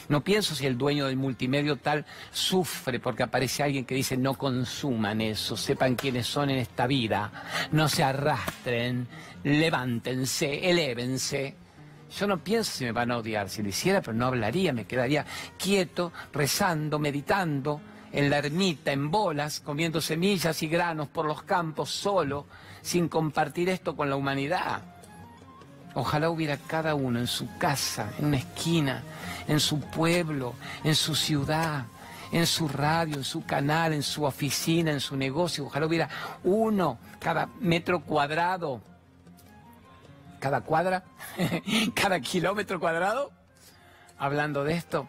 No pienso si el dueño del multimedio tal sufre porque aparece alguien que dice no consuman eso, sepan quiénes son en esta vida, no se arrastren, levántense, elévense. Yo no pienso si me van a odiar, si lo hiciera, pero no hablaría, me quedaría quieto, rezando, meditando, en la ermita, en bolas, comiendo semillas y granos por los campos solo, sin compartir esto con la humanidad. Ojalá hubiera cada uno en su casa, en una esquina, en su pueblo, en su ciudad, en su radio, en su canal, en su oficina, en su negocio. Ojalá hubiera uno cada metro cuadrado, cada cuadra, cada kilómetro cuadrado, hablando de esto.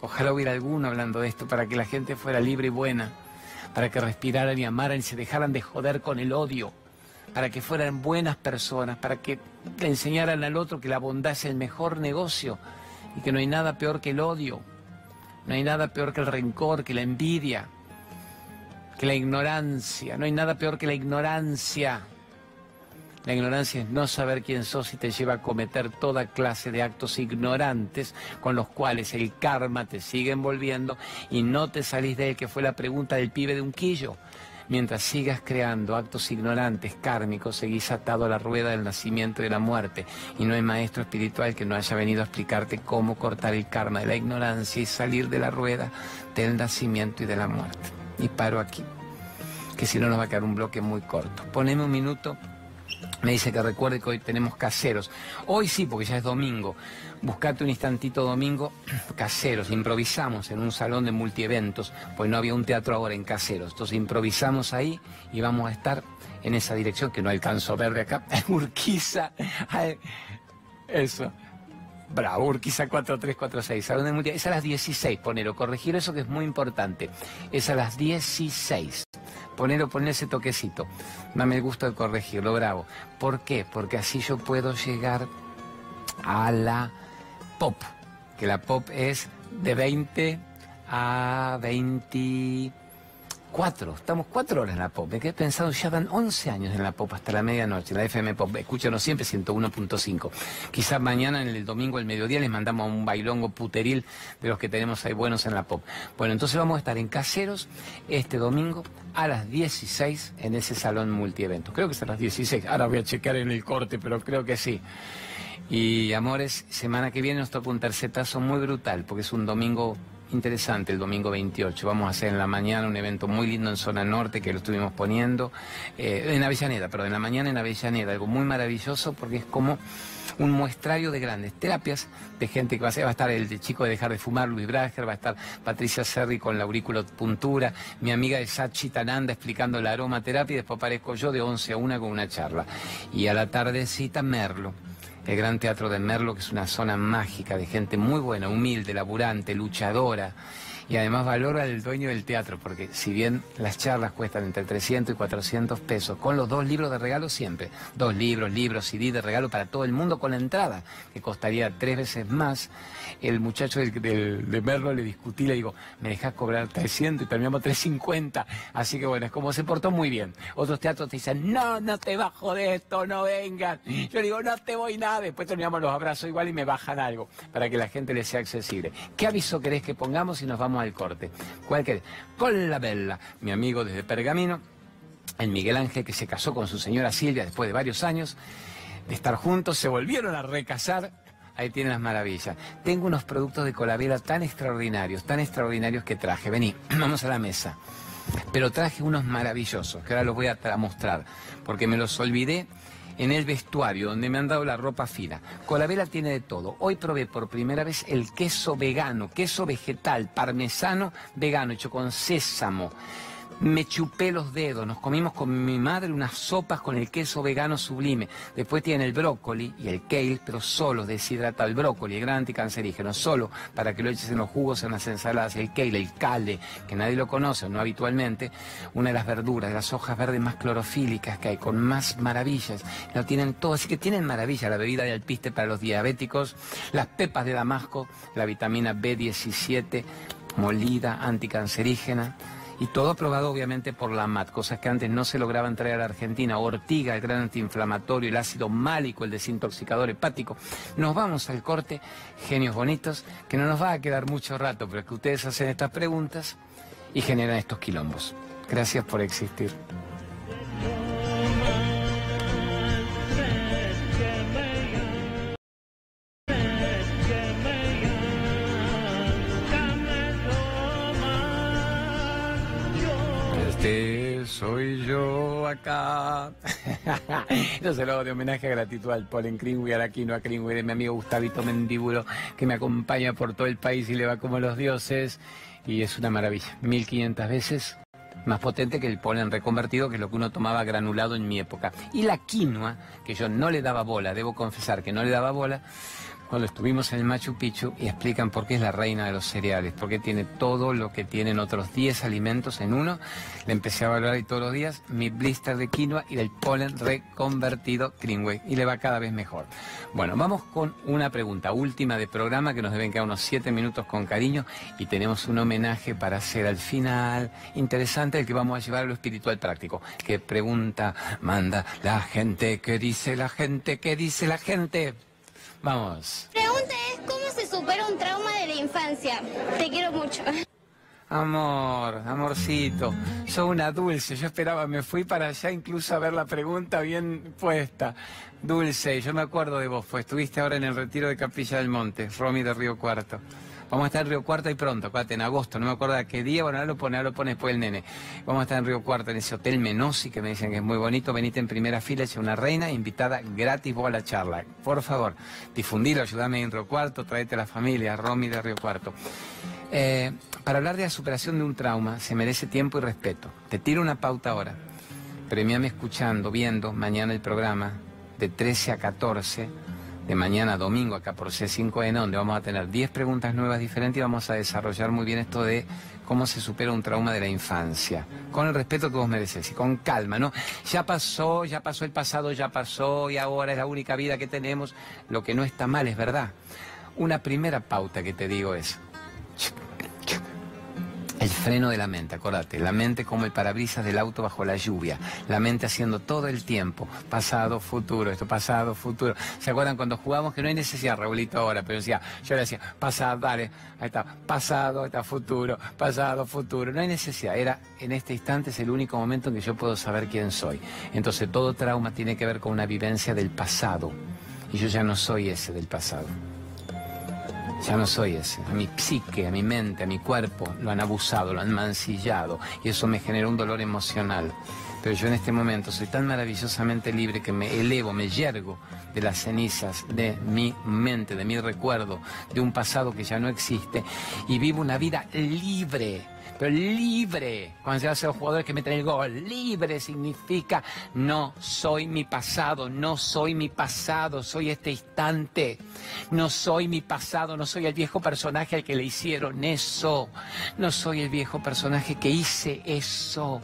Ojalá hubiera alguno hablando de esto para que la gente fuera libre y buena, para que respiraran y amaran y se dejaran de joder con el odio para que fueran buenas personas, para que le enseñaran al otro que la bondad es el mejor negocio y que no hay nada peor que el odio, no hay nada peor que el rencor, que la envidia, que la ignorancia, no hay nada peor que la ignorancia. La ignorancia es no saber quién sos y te lleva a cometer toda clase de actos ignorantes con los cuales el karma te sigue envolviendo y no te salís de él, que fue la pregunta del pibe de un quillo. Mientras sigas creando actos ignorantes, kármicos, seguís atado a la rueda del nacimiento y de la muerte. Y no hay maestro espiritual que no haya venido a explicarte cómo cortar el karma de la ignorancia y salir de la rueda del nacimiento y de la muerte. Y paro aquí, que si no nos va a quedar un bloque muy corto. Poneme un minuto Me dice que recuerde que hoy tenemos caseros. Hoy sí, porque ya es domingo. Buscate un instantito domingo, caseros. Improvisamos en un salón de multieventos, pues no había un teatro ahora en caseros. Entonces improvisamos ahí y vamos a estar en esa dirección que no alcanzo a ver de acá. Urquiza. Eso. Bravo, Urquiza 4346. Salón de multieventos. Es a las 16, ponelo. Corregir eso que es muy importante. Es a las 16 poner poner ese toquecito. Dame el gusto corregirlo, bravo. ¿Por qué? Porque así yo puedo llegar a la pop, que la pop es de 20 a 20 Cuatro, estamos cuatro horas en la pop. Me quedé pensando, ya van 11 años en la pop hasta la medianoche, en la FM Pop. Escúchanos siempre 101.5. Quizás mañana, en el domingo, el mediodía, les mandamos un bailongo puteril de los que tenemos ahí buenos en la pop. Bueno, entonces vamos a estar en Caseros este domingo a las 16 en ese salón multieventos. Creo que es a las 16. Ahora voy a checar en el corte, pero creo que sí. Y amores, semana que viene nos toca un tercetazo muy brutal, porque es un domingo interesante el domingo 28. Vamos a hacer en la mañana un evento muy lindo en zona norte que lo estuvimos poniendo, eh, en Avellaneda, pero en la mañana en Avellaneda, algo muy maravilloso porque es como un muestrario de grandes terapias de gente que va a, ser, va a estar el chico de dejar de fumar, Luis Brager, va a estar Patricia Serri con la auriculopuntura, mi amiga de Sachi Tananda explicando la aromaterapia y después aparezco yo de 11 a 1 con una charla. Y a la tardecita Merlo el Gran Teatro de Merlo, que es una zona mágica de gente muy buena, humilde, laburante, luchadora, y además valora el dueño del teatro, porque si bien las charlas cuestan entre 300 y 400 pesos, con los dos libros de regalo siempre, dos libros, libros, CD de regalo para todo el mundo con la entrada, que costaría tres veces más, el muchacho del, de Merlo le discutí, le digo, me dejas cobrar 300 y terminamos 350, así que bueno, es como se portó muy bien. Otros teatros te dicen, no, no te bajo de esto, no vengan. Yo digo, no te voy nada, después terminamos los abrazos igual y me bajan algo, para que la gente le sea accesible. ¿Qué aviso querés que pongamos y nos vamos al corte. ¿Cuál Con la Bella, mi amigo desde Pergamino, el Miguel Ángel que se casó con su señora Silvia después de varios años de estar juntos, se volvieron a recasar. Ahí tienen las maravillas. Tengo unos productos de Colavera tan extraordinarios, tan extraordinarios que traje. Vení, vamos a la mesa. Pero traje unos maravillosos, que ahora los voy a mostrar, porque me los olvidé en el vestuario, donde me han dado la ropa fina. Colavela tiene de todo. Hoy probé por primera vez el queso vegano, queso vegetal, parmesano vegano, hecho con sésamo me chupé los dedos, nos comimos con mi madre unas sopas con el queso vegano sublime. Después tiene el brócoli y el kale, pero solo deshidrata el brócoli, el gran anticancerígeno, solo para que lo eches en los jugos, en las ensaladas. El kale, el kale, que nadie lo conoce, no habitualmente, una de las verduras, las hojas verdes más clorofílicas que hay, con más maravillas. Lo tienen todo, así que tienen maravilla la bebida de alpiste para los diabéticos, las pepas de damasco, la vitamina B17 molida, anticancerígena y todo aprobado obviamente por la MAT, cosas que antes no se lograban traer a Argentina, ortiga, el gran antiinflamatorio, el ácido málico, el desintoxicador hepático. Nos vamos al corte, genios bonitos, que no nos va a quedar mucho rato, pero que ustedes hacen estas preguntas y generan estos quilombos. Gracias por existir. Soy yo acá. Yo se lo hago de homenaje a gratitud al Polen Greenway, a Aquino, a Greenway, de mi amigo Gustavito Mendíbulo, que me acompaña por todo el país y le va como los dioses. Y es una maravilla. 1500 veces más potente que el polen reconvertido, que es lo que uno tomaba granulado en mi época. Y la quinoa, que yo no le daba bola, debo confesar que no le daba bola, cuando estuvimos en el Machu Picchu y explican por qué es la reina de los cereales, porque tiene todo lo que tienen otros 10 alimentos en uno. Le empecé a valorar y todos los días mi blister de quinoa y del polen reconvertido Greenway y le va cada vez mejor. Bueno, vamos con una pregunta última de programa que nos deben quedar unos 7 minutos con cariño y tenemos un homenaje para hacer al final interesante el que vamos a llevar a lo espiritual práctico. ¿Qué pregunta manda la gente? ¿Qué dice la gente? ¿Qué dice la gente? Vamos. Pregunta es, ¿cómo se supera un trauma de la infancia? Te quiero mucho. Amor, amorcito, soy una dulce. Yo esperaba, me fui para allá incluso a ver la pregunta bien puesta. Dulce, yo me acuerdo de vos, pues estuviste ahora en el retiro de Capilla del Monte, Romy de Río Cuarto. Vamos a estar en Río Cuarto y pronto, acuérdate, en agosto, no me acuerdo a qué día, bueno, ahora lo pone, ahora lo pone después el nene. Vamos a estar en Río Cuarto, en ese hotel Menosi, que me dicen que es muy bonito, venite en primera fila, es una reina, invitada gratis vos a la charla. Por favor, difundilo, ayúdame en Río Cuarto, tráete a la familia, Romy de Río Cuarto. Eh, para hablar de la superación de un trauma se merece tiempo y respeto. Te tiro una pauta ahora. Premiame escuchando, viendo mañana el programa de 13 a 14, de mañana domingo acá por C5N, donde vamos a tener 10 preguntas nuevas diferentes y vamos a desarrollar muy bien esto de cómo se supera un trauma de la infancia, con el respeto que vos mereces y con calma, ¿no? Ya pasó, ya pasó el pasado, ya pasó y ahora es la única vida que tenemos. Lo que no está mal es verdad. Una primera pauta que te digo es, el freno de la mente, acordate, la mente como el parabrisas del auto bajo la lluvia, la mente haciendo todo el tiempo, pasado, futuro, esto, pasado, futuro. ¿Se acuerdan cuando jugamos que no hay necesidad, Raulito, ahora, pero decía, yo le decía, pasado, dale, ahí está, pasado, ahí está, futuro, pasado, futuro, no hay necesidad, era en este instante es el único momento en que yo puedo saber quién soy. Entonces todo trauma tiene que ver con una vivencia del pasado, y yo ya no soy ese del pasado. Ya no soy ese. A mi psique, a mi mente, a mi cuerpo lo han abusado, lo han mancillado y eso me genera un dolor emocional. Pero yo en este momento soy tan maravillosamente libre que me elevo, me yergo de las cenizas de mi mente, de mi recuerdo, de un pasado que ya no existe y vivo una vida libre pero libre, cuando se hace los jugadores que meten el gol, libre significa no soy mi pasado, no soy mi pasado, soy este instante, no soy mi pasado, no soy el viejo personaje al que le hicieron eso, no soy el viejo personaje que hice eso,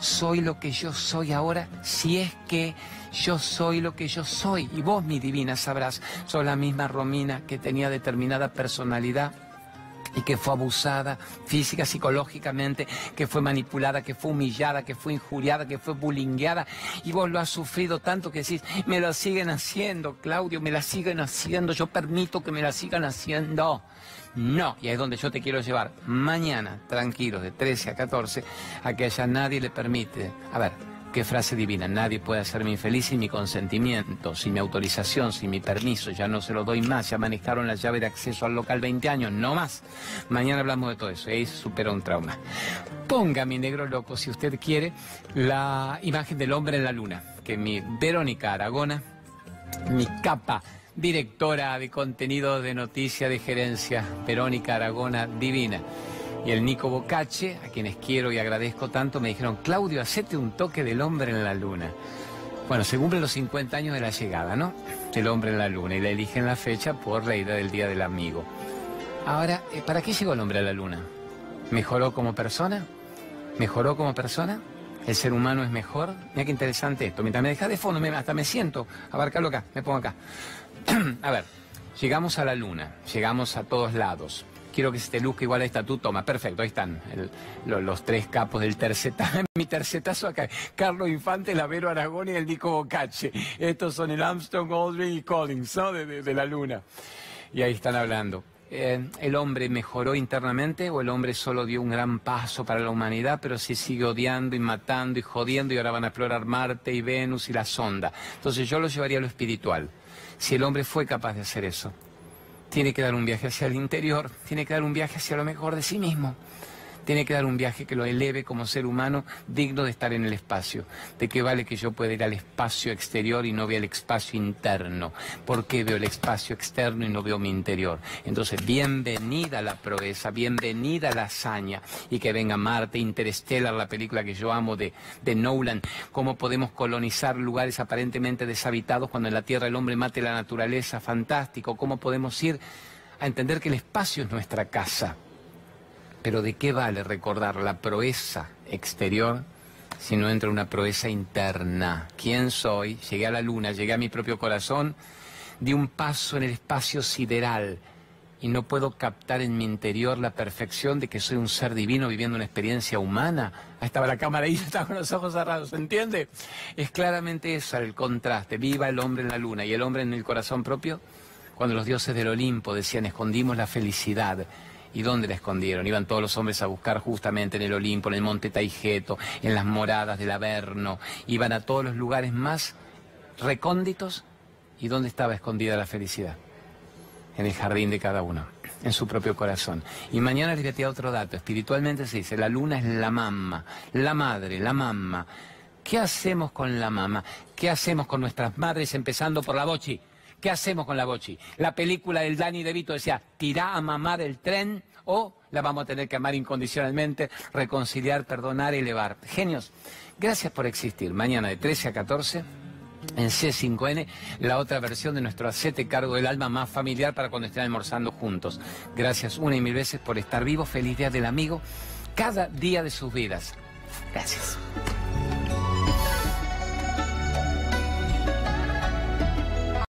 soy lo que yo soy ahora, si es que yo soy lo que yo soy. Y vos, mi divina, sabrás, soy la misma Romina que tenía determinada personalidad y que fue abusada física, psicológicamente, que fue manipulada, que fue humillada, que fue injuriada, que fue bullyingada, y vos lo has sufrido tanto que decís, me lo siguen haciendo, Claudio, me la siguen haciendo, yo permito que me la sigan haciendo. No, y es donde yo te quiero llevar mañana, tranquilos, de 13 a 14, a que haya nadie le permite. A ver, Qué frase divina, nadie puede hacerme infeliz sin mi consentimiento, sin mi autorización, sin mi permiso, ya no se lo doy más, ya manejaron la llave de acceso al local 20 años, no más. Mañana hablamos de todo eso, ahí supera un trauma. Ponga, mi negro loco, si usted quiere, la imagen del hombre en la luna, que mi Verónica Aragona, mi capa directora de contenido de noticia de gerencia, Verónica Aragona, divina y el Nico Bocache, a quienes quiero y agradezco tanto, me dijeron, Claudio, hacete un toque del hombre en la luna. Bueno, se cumplen los 50 años de la llegada, ¿no? Del hombre en la luna y le eligen la fecha por la idea del Día del Amigo. Ahora, eh, ¿para qué llegó el hombre a la luna? ¿Mejoró como persona? ¿Mejoró como persona? ¿El ser humano es mejor? Mira qué interesante esto. Mientras me deja de fondo, me, hasta me siento. Abarcarlo acá, me pongo acá. a ver, llegamos a la luna, llegamos a todos lados quiero que se te luzca igual a esta tú, toma, perfecto, ahí están los tres capos del tercetazo, mi tercetazo acá, Carlos Infante, Lavero Aragón y el Nico Bocache, estos son el Armstrong, Aldrin y Collins, ¿no? De, la luna, y ahí están hablando. Eh, ¿El hombre mejoró internamente o el hombre solo dio un gran paso para la humanidad, pero se sigue odiando y matando y jodiendo y ahora van a explorar Marte y Venus y la sonda? Entonces yo lo llevaría a lo espiritual. Si el hombre fue capaz de hacer eso, tiene que dar un viaje hacia el interior, tiene que dar un viaje hacia lo mejor de sí mismo tiene que dar un viaje que lo eleve como ser humano digno de estar en el espacio. ¿De qué vale que yo pueda ir al espacio exterior y no vea el espacio interno? ¿Por qué veo el espacio externo y no veo mi interior? Entonces, bienvenida la proeza, bienvenida la hazaña y que venga Marte, Interstellar, la película que yo amo de, de Nolan, cómo podemos colonizar lugares aparentemente deshabitados cuando en la Tierra el hombre mate la naturaleza, fantástico, cómo podemos ir a entender que el espacio es nuestra casa pero ¿de qué vale recordar la proeza exterior si no entra una proeza interna? ¿Quién soy? Llegué a la luna, llegué a mi propio corazón, di un paso en el espacio sideral y no puedo captar en mi interior la perfección de que soy un ser divino viviendo una experiencia humana. Ahí estaba la cámara y estaba con los ojos cerrados, ¿entiende? Es claramente eso el contraste. Viva el hombre en la luna y el hombre en el corazón propio. Cuando los dioses del Olimpo decían escondimos la felicidad ¿Y dónde la escondieron? Iban todos los hombres a buscar justamente en el Olimpo, en el monte Taigeto, en las moradas del Averno. Iban a todos los lugares más recónditos. ¿Y dónde estaba escondida la felicidad? En el jardín de cada uno. en su propio corazón. Y mañana les voy a tirar otro dato. Espiritualmente se dice, la luna es la mamá, la madre, la mamá. ¿Qué hacemos con la mamá? ¿Qué hacemos con nuestras madres, empezando por la bochi? ¿Qué hacemos con la bochi? La película del Dani DeVito decía, tirá a mamá del tren o la vamos a tener que amar incondicionalmente, reconciliar, perdonar, elevar. Genios, gracias por existir. Mañana de 13 a 14 en C5N, la otra versión de nuestro acete cargo del alma más familiar para cuando estén almorzando juntos. Gracias una y mil veces por estar vivo. Feliz día del amigo cada día de sus vidas. Gracias.